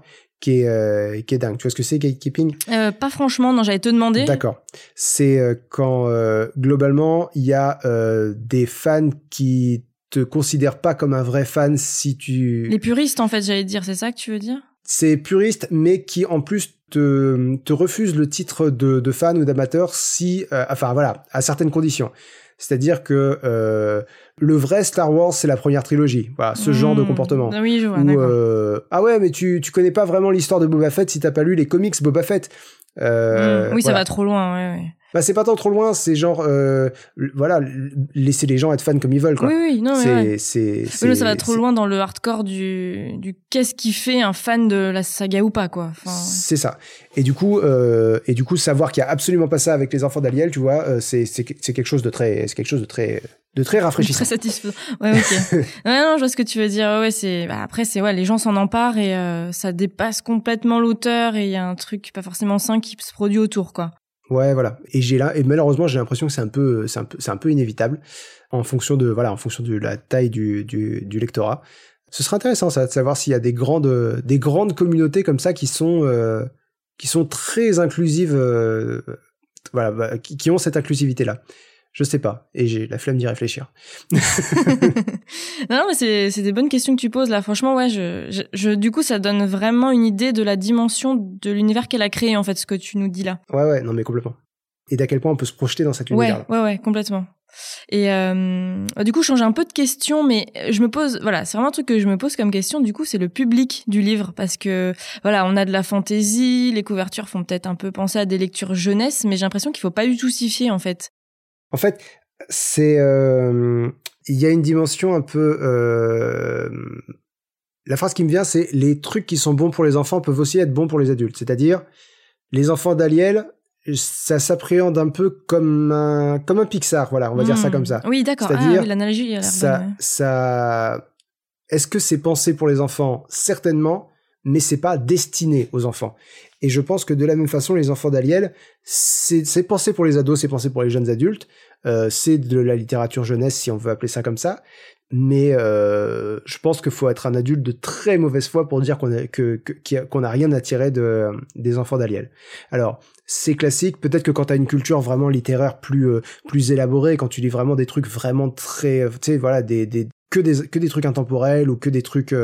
qui est, euh, qui est dingue. Tu vois ce que c'est, gatekeeping? Euh, Pas franchement, non, j'allais te demander. D'accord. C'est euh, quand, euh, globalement, il y a euh, des fans qui te considèrent pas comme un vrai fan si tu... Les puristes, en fait, j'allais dire, c'est ça que tu veux dire? C'est puriste, mais qui, en plus, te, te refuse le titre de, de fan ou d'amateur si... enfin, voilà, à certaines conditions. C'est-à-dire que euh, le vrai Star Wars, c'est la première trilogie. Voilà, ce mmh. genre de comportement. Oui, je vois. Où, euh, ah ouais, mais tu, tu connais pas vraiment l'histoire de Boba Fett si t'as pas lu les comics Boba Fett. Euh, mmh. Oui, voilà. ça va trop loin. Ouais, ouais. Bah, c'est pas tant trop loin, c'est genre, euh, voilà, laisser les gens être fans comme ils veulent, quoi. Oui, oui, non, c'est, ouais. ça va trop loin dans le hardcore du, du qu'est-ce qui fait un fan de la saga ou pas, quoi. Enfin... C'est ça. Et du coup, euh, et du coup, savoir qu'il y a absolument pas ça avec les enfants d'Aliel, tu vois, euh, c'est, c'est, c'est quelque chose de très, c'est quelque chose de très, de très rafraîchissant. Très satisfaisant. Ouais, ok. ouais, non, je vois ce que tu veux dire. Ouais, c'est, bah, après, c'est, ouais, les gens s'en emparent et euh, ça dépasse complètement l'auteur et il y a un truc pas forcément sain qui se produit autour, quoi. Ouais, voilà. Et j'ai là, et malheureusement, j'ai l'impression que c'est un peu, c'est un peu, c'est un peu inévitable en fonction de, voilà, en fonction de la taille du, du, du lectorat. Ce serait intéressant, ça, de savoir s'il y a des grandes, des grandes communautés comme ça qui sont, euh, qui sont très inclusives, euh, voilà, bah, qui, qui, ont cette inclusivité-là. Je sais pas, et j'ai la flemme d'y réfléchir. non, non, mais c'est, c'est des bonnes questions que tu poses là. Franchement, ouais, je, je, je, du coup, ça donne vraiment une idée de la dimension de l'univers qu'elle a créé, en fait, ce que tu nous dis là. Ouais, ouais, non, mais complètement. Et d'à quel point on peut se projeter dans cet univers. Ouais, ouais, ouais, complètement. Et euh, du coup, changer un peu de question, mais je me pose, voilà, c'est vraiment un truc que je me pose comme question. Du coup, c'est le public du livre parce que voilà, on a de la fantaisie, les couvertures font peut-être un peu penser à des lectures jeunesse, mais j'ai l'impression qu'il faut pas du tout s'y fier en fait. En fait, c'est euh, il y a une dimension un peu euh, la phrase qui me vient c'est les trucs qui sont bons pour les enfants peuvent aussi être bons pour les adultes c'est-à-dire les enfants d'Aliel ça s'appréhende un peu comme un comme un Pixar voilà on va mmh. dire ça comme ça oui d'accord c'est-à-dire ah, oui, l'analogie ça bonne. ça est-ce que c'est pensé pour les enfants? Certainement mais c'est pas destiné aux enfants et je pense que de la même façon, les enfants d'Aliel, c'est pensé pour les ados, c'est pensé pour les jeunes adultes, euh, c'est de la littérature jeunesse, si on veut appeler ça comme ça. Mais euh, je pense qu'il faut être un adulte de très mauvaise foi pour dire qu'on a, que, qu'on a rien à tirer de, des enfants d'Aliel. Alors, c'est classique. Peut-être que quand tu as une culture vraiment littéraire plus, euh, plus élaborée, quand tu lis vraiment des trucs vraiment très, tu sais, voilà, que des, que des trucs intemporels ou que des trucs,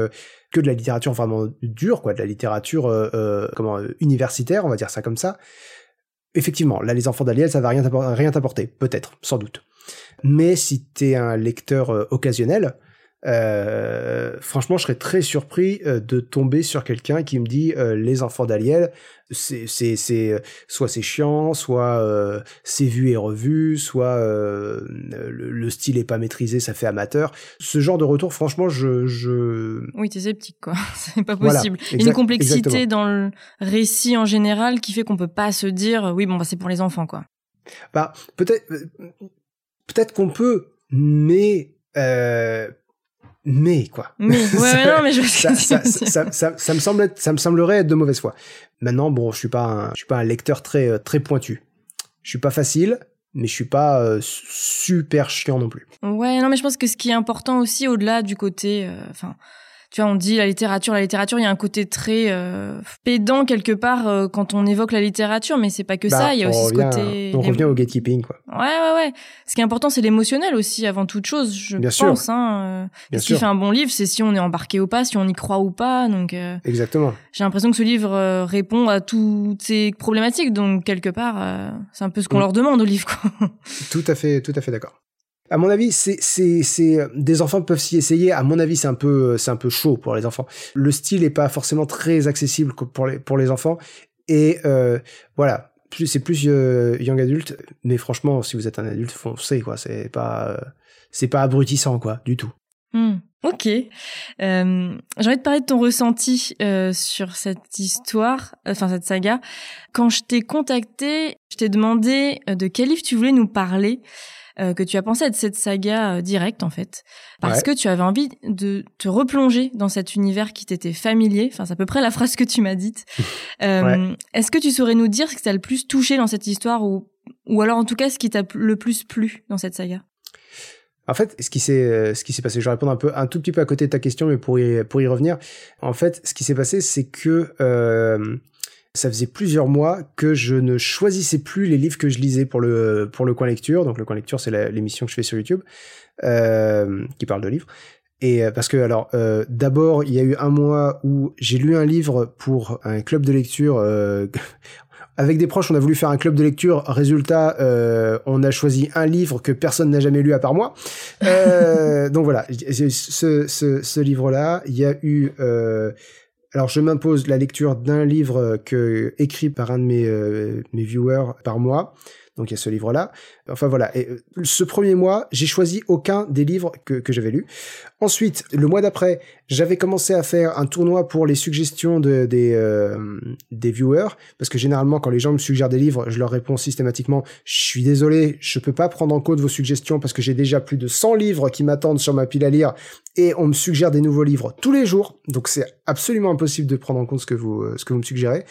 que de la littérature vraiment dure, quoi, de la littérature euh, euh, comment universitaire, on va dire ça comme ça. Effectivement, là, les enfants d'Aliel, ça va rien t'apporter, peut-être, sans doute. Mais si t'es un lecteur euh, occasionnel, euh, franchement, je serais très surpris euh, de tomber sur quelqu'un qui me dit euh, les enfants d'Aliel, c'est c'est c'est soit c'est chiant, soit euh, c'est vu et revu, soit euh, le, le, style est pas maîtrisé, ça fait amateur. Ce genre de retour, franchement, je je oui, t'es sceptique quoi, c'est pas possible. Voilà, exact, une complexité exactement. dans le récit en général qui fait qu'on peut pas se dire oui bon bah c'est pour les enfants quoi. Bah peut-être peut-être qu'on peut, mais euh, mais quoi. Mais ouais, ouais, non, mais je ça, ça, ça, ça, ça, me semble ça me semblerait être de mauvaise foi. Maintenant, bon, je suis pas un, je suis pas un lecteur très euh, très pointu. Je suis pas facile, mais je suis pas euh, super chiant non plus. Ouais, non, mais je pense que ce qui est important aussi, au-delà du côté, enfin. Euh, tu vois, on dit la littérature, la littérature, il y a un côté très euh, pédant quelque part euh, quand on évoque la littérature, mais c'est pas que bah, ça, il y a aussi revient, ce côté. On revient au gatekeeping, quoi. Ouais, ouais, ouais. Ce qui est important, c'est l'émotionnel aussi, avant toute chose, je Bien pense. Sûr. Hein, euh, ce qui fait un bon livre, c'est si on est embarqué ou pas, si on y croit ou pas. Donc. Euh, Exactement. J'ai l'impression que ce livre euh, répond à toutes ces problématiques, donc quelque part, euh, c'est un peu ce qu'on mmh. leur demande au livre, quoi. Tout à fait, tout à fait d'accord à mon avis, c'est c'est des enfants peuvent s'y essayer. À mon avis, c'est un peu c'est un peu chaud pour les enfants. Le style est pas forcément très accessible pour les pour les enfants et euh, voilà. C'est plus euh, young adulte, mais franchement, si vous êtes un adulte, foncez quoi. C'est pas euh, c'est pas abrutissant quoi du tout. Mmh. Ok. Euh, J'ai envie de parler de ton ressenti euh, sur cette histoire, enfin cette saga. Quand je t'ai contacté, je t'ai demandé euh, de quel livre tu voulais nous parler, euh, que tu as pensé à cette saga euh, directe en fait, parce Ouais. que tu avais envie de te replonger dans cet univers qui t'était familier. Enfin, c'est à peu près la phrase que tu m'as dite. Euh, Ouais. Est-ce que tu saurais nous dire ce qui t'a le plus touché dans cette histoire ou, ou alors en tout cas ce qui t'a le plus plu dans cette saga? En fait, ce qui s'est ce qui s'est passé, je vais répondre un peu un tout petit peu à côté de ta question, mais pour y pour y revenir, en fait, ce qui s'est passé, c'est que euh, ça faisait plusieurs mois que je ne choisissais plus les livres que je lisais pour le pour le coin lecture. Donc le coin lecture, c'est l'émission que je fais sur YouTube euh, qui parle de livres. Et euh, parce que alors euh, d'abord il y a eu un mois où j'ai lu un livre pour un club de lecture euh, avec des proches on a voulu faire un club de lecture résultat euh, on a choisi un livre que personne n'a jamais lu à part moi Euh, donc voilà ce, ce, ce livre là il y a eu euh, alors je m'impose la lecture d'un livre que écrit par un de mes euh, mes viewers par mois. Donc il y a ce livre là enfin voilà. Et euh, ce premier mois j'ai choisi aucun des livres que, j'avais lus. Ensuite, le mois d'après, j'avais commencé à faire un tournoi pour les suggestions de, des, euh, des viewers, parce que généralement, quand les gens me suggèrent des livres, je leur réponds systématiquement « Je suis désolé, je peux pas prendre en compte vos suggestions parce que j'ai déjà plus de 100 livres qui m'attendent sur ma pile à lire et on me suggère des nouveaux livres tous les jours, donc c'est absolument impossible de prendre en compte ce que vous, euh, ce que vous me suggérez.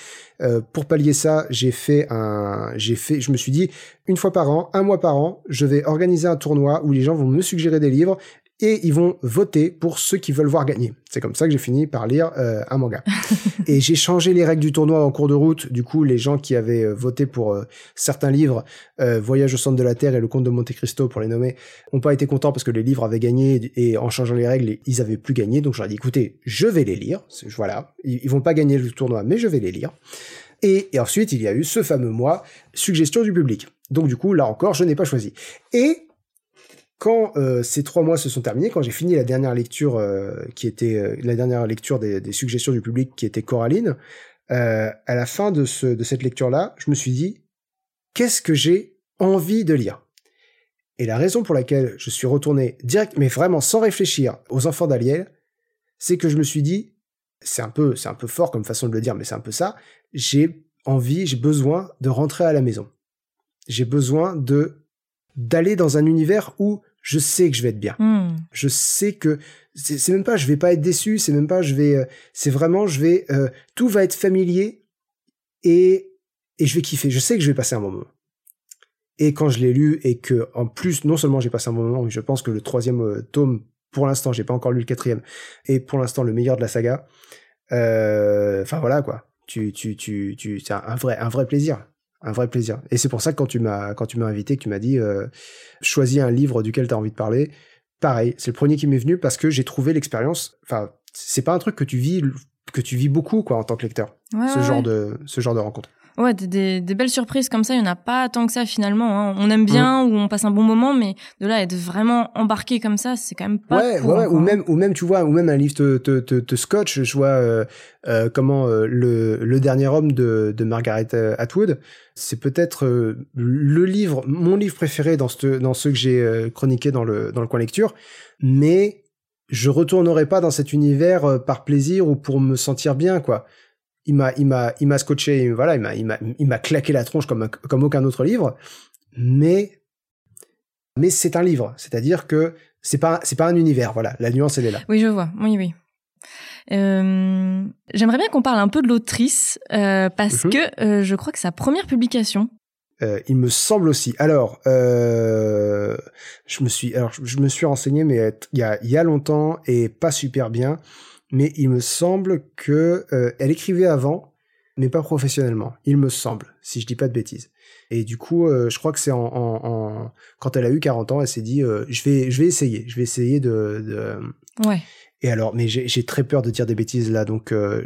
Pour pallier ça, j'ai fait un, fait, je me suis dit une fois par an, un mois par an, je vais organiser un tournoi où les gens vont me suggérer des livres et ils vont voter pour ceux qui veulent voir gagner. C'est comme ça que j'ai fini par lire euh, un manga. et j'ai changé les règles du tournoi en cours de route. Du coup, les gens qui avaient euh, voté pour euh, certains livres, euh, Voyage au centre de la Terre et Le Comte de Monte Cristo pour les nommer, ont pas été contents parce que les livres avaient gagné et en changeant les règles, ils avaient plus gagné. Donc je leur ai dit, écoutez, je vais les lire. Voilà, ils, ils vont pas gagner le tournoi, mais je vais les lire. Et, ensuite, il y a eu ce fameux mois, suggestion du public. Donc du coup, là encore, je n'ai pas choisi. Et quand euh, ces trois mois se sont terminés, quand j'ai fini la dernière lecture euh, qui était euh, la dernière lecture des, suggestions du public qui était Coraline, à la fin de, ce, de cette lecture-là, je me suis dit qu'est-ce que j'ai envie de lire? Et la raison pour laquelle je suis retourné direct, mais vraiment sans réfléchir, aux Enfants d'Aliel, c'est que je me suis dit c'est un peu c'est un peu fort comme façon de le dire, mais c'est un peu ça. J'ai envie, j'ai besoin de rentrer à la maison. J'ai besoin de d'aller dans un univers où je sais que je vais être bien. Hmm. Je sais que c'est même pas je vais pas être déçu, c'est même pas je vais euh, c'est vraiment je vais euh, tout va être familier et et je vais kiffer. Je sais que je vais passer un bon moment. Et quand je l'ai lu et que en plus non seulement j'ai passé un bon moment, mais je pense que le troisième euh, tome pour l'instant j'ai pas encore lu le quatrième et pour l'instant le meilleur de la saga. Enfin voilà quoi. Tu tu tu tu c'est un, vrai un vrai plaisir un vrai plaisir. Et c'est pour ça que quand tu m'as quand tu m'as invité, que tu m'as dit euh, choisis un livre duquel tu as envie de parler. Pareil, c'est le premier qui m'est venu parce que j'ai trouvé l'expérience. Enfin, c'est pas un truc que tu vis que tu vis beaucoup quoi en tant que lecteur. Ouais, ce ouais, genre de ce genre de rencontre. Ouais, des, des, des belles surprises comme ça, il y en a pas tant que ça finalement. hein. On aime bien ou on passe un bon moment, mais de là à être vraiment embarqué comme ça, c'est quand même pas ouais, ouais, ou même ou même tu vois ou même un livre te te, te, te scotche. Je vois euh, euh, comment euh, le le dernier homme de de Margaret euh, Atwood. C'est peut-être euh, le livre, mon livre préféré dans ce dans ceux que j'ai euh, chroniqué dans le dans le coin lecture, mais je retournerai pas dans cet univers par plaisir ou pour me sentir bien quoi. Il m'a il m'a il m'a scotché, voilà, il m'a il m'a il m'a claqué la tronche comme comme aucun autre livre, mais mais c'est un livre, c'est-à-dire que c'est pas c'est pas un univers, voilà, la nuance elle est là. Oui, je vois. Oui, oui. Euh, J'aimerais bien qu'on parle un peu de l'autrice euh, parce Mhm. que euh, je crois que sa première publication. Il me semble aussi. Alors, je me suis, alors je- je me suis renseigné, mais il y a, il y a longtemps et pas super bien. Mais il me semble que euh, elle écrivait avant, mais pas professionnellement. Il me semble, si je dis pas de bêtises. Et du coup, euh, je crois que c'est en, en, en- quand elle a eu 40 ans, elle s'est dit, euh, je vais, je vais essayer, je vais essayer de, de... Ouais. Et alors, mais j'ai très peur de dire des bêtises là, donc euh,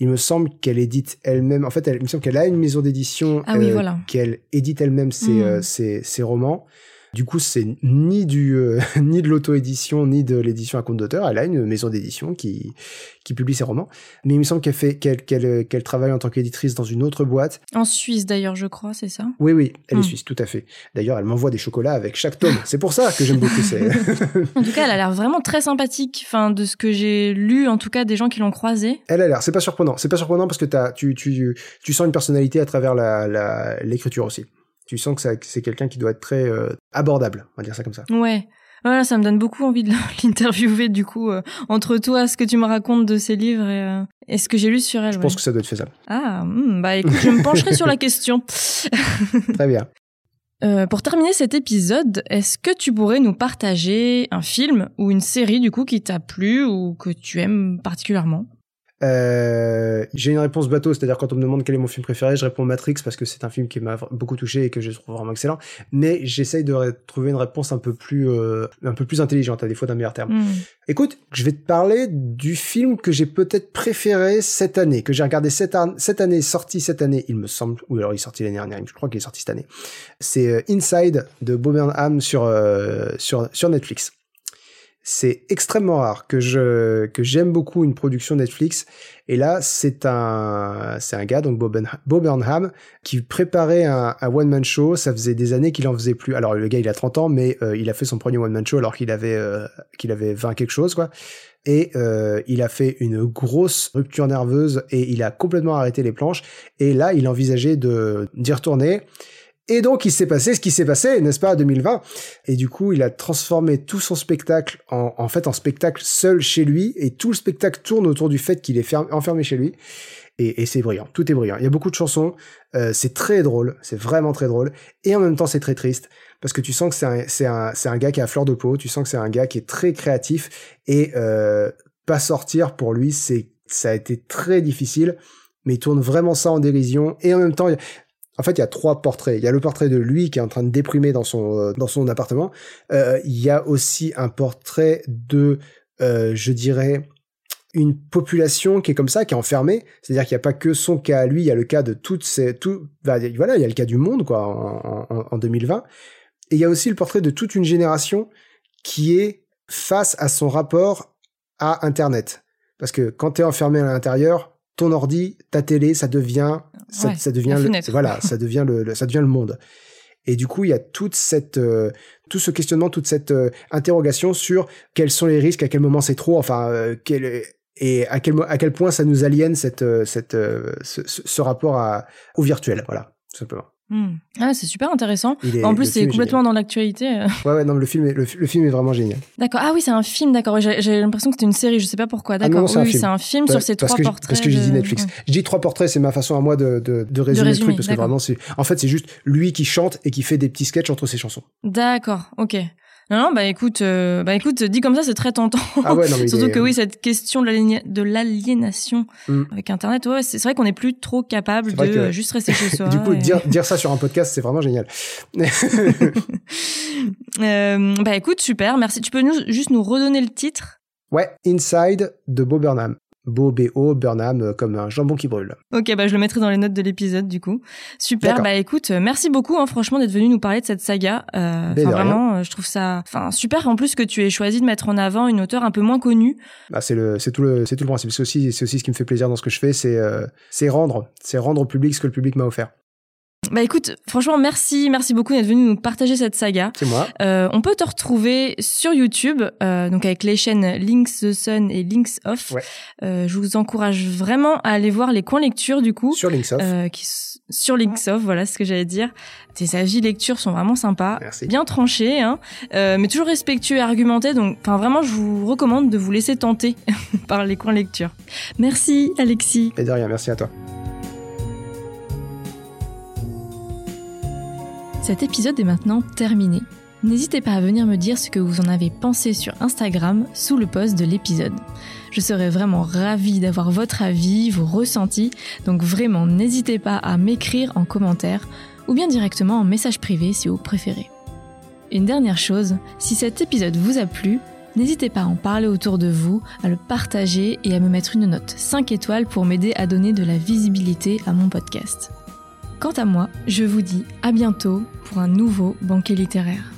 il me semble qu'elle édite elle-même. En fait, elle, il me semble qu'elle a une maison d'édition Ah oui, voilà. qu'elle édite elle-même ses, Mm. euh, ses, ses romans. Du coup, c'est ni du euh, ni de l'auto-édition ni de l'édition à compte d'auteur. Elle a une maison d'édition qui qui publie ses romans. Mais il me semble qu'elle fait qu'elle qu'elle qu'elle travaille en tant qu'éditrice dans une autre boîte. En Suisse d'ailleurs, je crois, c'est ça? Oui, oui, elle est Hmm. suisse, tout à fait. D'ailleurs, elle m'envoie des chocolats avec chaque tome. C'est pour ça que j'aime beaucoup. En tout cas, elle a l'air vraiment très sympathique. Enfin, de ce que j'ai lu, en tout cas, des gens qui l'ont croisée. Elle a l'air, c'est pas surprenant. C'est pas surprenant parce que tu, tu, tu sens une personnalité à travers la, l'écriture aussi. Tu sens que, c'est quelqu'un qui doit être très euh, abordable, on va dire ça comme ça. Ouais. Voilà, ça me donne beaucoup envie de l'interviewer du coup euh, entre toi, ce que tu me racontes de ses livres et, euh, et ce que j'ai lu sur elle. Je ouais. pense que ça doit être faisable. Ah, hmm, bah écoute, je me pencherai sur la question. Très bien. Euh, pour terminer cet épisode, est-ce que tu pourrais nous partager un film ou une série du coup qui t'a plu ou que tu aimes particulièrement? Euh, j'ai une réponse bateau, c'est-à-dire quand on me demande quel est mon film préféré, je réponds Matrix parce que c'est un film qui m'a beaucoup touché et que je trouve vraiment excellent. Mais j'essaye de trouver une réponse un peu plus, euh, un peu plus intelligente, à défaut d'un meilleur terme. Hmm. Écoute, je vais te parler du film que j'ai peut-être préféré cette année, que j'ai regardé cette, an- cette année, sorti cette année, il me semble, ou alors il est sorti l'année dernière, je crois qu'il est sorti cette année. C'est euh, Inside de Bob Burnham sur, euh, sur, sur Netflix. C'est extrêmement rare que je que j'aime beaucoup une production Netflix. Et là, c'est un c'est un gars donc Bob, Burnham- qui préparait un, un one man show. Ça faisait des années qu'il en faisait plus. Alors le gars, il a 30 ans, mais euh, il a fait son premier one man show alors qu'il avait euh, qu'il avait 20 quelque chose quoi. Et euh, il a fait une grosse rupture nerveuse et il a complètement arrêté les planches. Et là, il envisageait de d'y retourner. Et donc, il s'est passé ce qui s'est passé, n'est-ce pas, 2020. Et du coup, il a transformé tout son spectacle en, en fait, en spectacle seul chez lui. Et tout le spectacle tourne autour du fait qu'il est ferm- enfermé chez lui. Et, et c'est brillant. Tout est brillant. Il y a beaucoup de chansons. Euh, c'est très drôle. C'est vraiment très drôle. Et en même temps, c'est très triste. Parce que tu sens que c'est un, un, un gars qui a fleur de peau. Tu sens que c'est un gars qui est très créatif. Et euh, pas sortir, pour lui, c'est ça a été très difficile. Mais il tourne vraiment ça en dérision. Et en même temps, en fait, il y a trois portraits. Il y a le portrait de lui qui est en train de déprimer dans son euh, dans son appartement. Euh, il y a aussi un portrait de, euh, je dirais, une population qui est comme ça, qui est enfermée. C'est-à-dire qu'il n'y a pas que son cas à lui, il y a le cas de toutes ces, tout, bah, voilà, il y a le cas du monde quoi en, en, en 2020. Et il y a aussi le portrait de toute une génération qui est face à son rapport à Internet. Parce que quand tu es enfermé à l'intérieur, ton ordi, ta télé, ça devient, ça, Ouais, ça devient, le, voilà, ça devient le, le- ça devient le monde. Et du coup, il y a toute cette, euh, tout ce questionnement, toute cette euh, interrogation sur quels sont les risques, à quel moment c'est trop, enfin, euh, quel, et à quel, à quel point ça nous aliène cette, euh, cette, euh, ce, ce- ce rapport à, au virtuel, voilà, tout simplement. Hmm. Ah, c'est super intéressant. Est- en plus, c'est complètement dans l'actualité. euh. Ouais, ouais, non, mais le film, est, le, fi- le film est vraiment génial. D'accord. Ah oui, c'est un film, d'accord. J'ai l'impression que c'était une série, je sais pas pourquoi. Ah D'accord. un oui, c'est un film sur ces trois portraits. Parce que j'ai dit Netflix. Ouais. Je dis trois portraits, c'est ma façon à moi de, de, de résumer le résumer, truc, parce que vraiment, c'est, en fait, c'est juste lui qui chante et qui fait des petits sketchs entre ses chansons. D'accord, ok. Non, non, bah écoute, euh, bah écoute, dit comme ça, c'est très tentant. Ah ouais, non, mais il Surtout est- que oui, cette question de l'aliéna- de l'aliénation Mm. avec Internet, ouais, c'est vrai qu'on n'est plus trop capable de que- euh, juste rester chez soi. du coup, et- dire, dire ça sur un podcast, c'est vraiment génial. Euh, bah écoute, super, merci. Tu peux nous, juste nous redonner le titre? Ouais, Inside de Bo Burnham. Bo, B-O, Burnham, euh, comme un jambon qui brûle. Ok, bah je le mettrai dans les notes de l'épisode du coup. Super, bah écoute, euh, merci beaucoup hein, franchement d'être venu nous parler de cette saga. Euh, vraiment, je trouve ça, enfin super en plus que tu aies choisi de mettre en avant une auteure un peu moins connue. Bah, c'est le, c'est tout le, c'est tout le principe. C'est aussi, c'est aussi ce qui me fait plaisir dans ce que je fais, c'est, euh, c'est rendre, c'est rendre au public ce que le public m'a offert. Bah écoute, franchement merci, merci beaucoup d'être venu nous partager cette saga. C'est moi. Euh, on peut te retrouver sur YouTube, euh, donc avec les chaînes Links the Sun et Links Off. Ouais. Euh, je vous encourage vraiment à aller voir les coins lecture du coup. Sur Linksoft. euh, qui sur Links Off, voilà ce que j'allais dire. Tes avis lecture sont vraiment sympas, Merci. bien tranchés, hein, euh, mais toujours respectueux et argumentés. Donc, enfin vraiment, je vous recommande de vous laisser tenter par les coins lecture. Merci Alexis. Et de rien, merci à toi. Cet épisode est maintenant terminé. N'hésitez pas à venir me dire ce que vous en avez pensé sur Instagram sous le post de l'épisode. Je serais vraiment ravie d'avoir votre avis, vos ressentis, donc vraiment n'hésitez pas à m'écrire en commentaire ou bien directement en message privé si vous préférez. Une dernière chose, si cet épisode vous a plu, n'hésitez pas à en parler autour de vous, à le partager et à me mettre une note 5 étoiles pour m'aider à donner de la visibilité à mon podcast. Quant à moi, je vous dis à bientôt pour un nouveau banquet littéraire.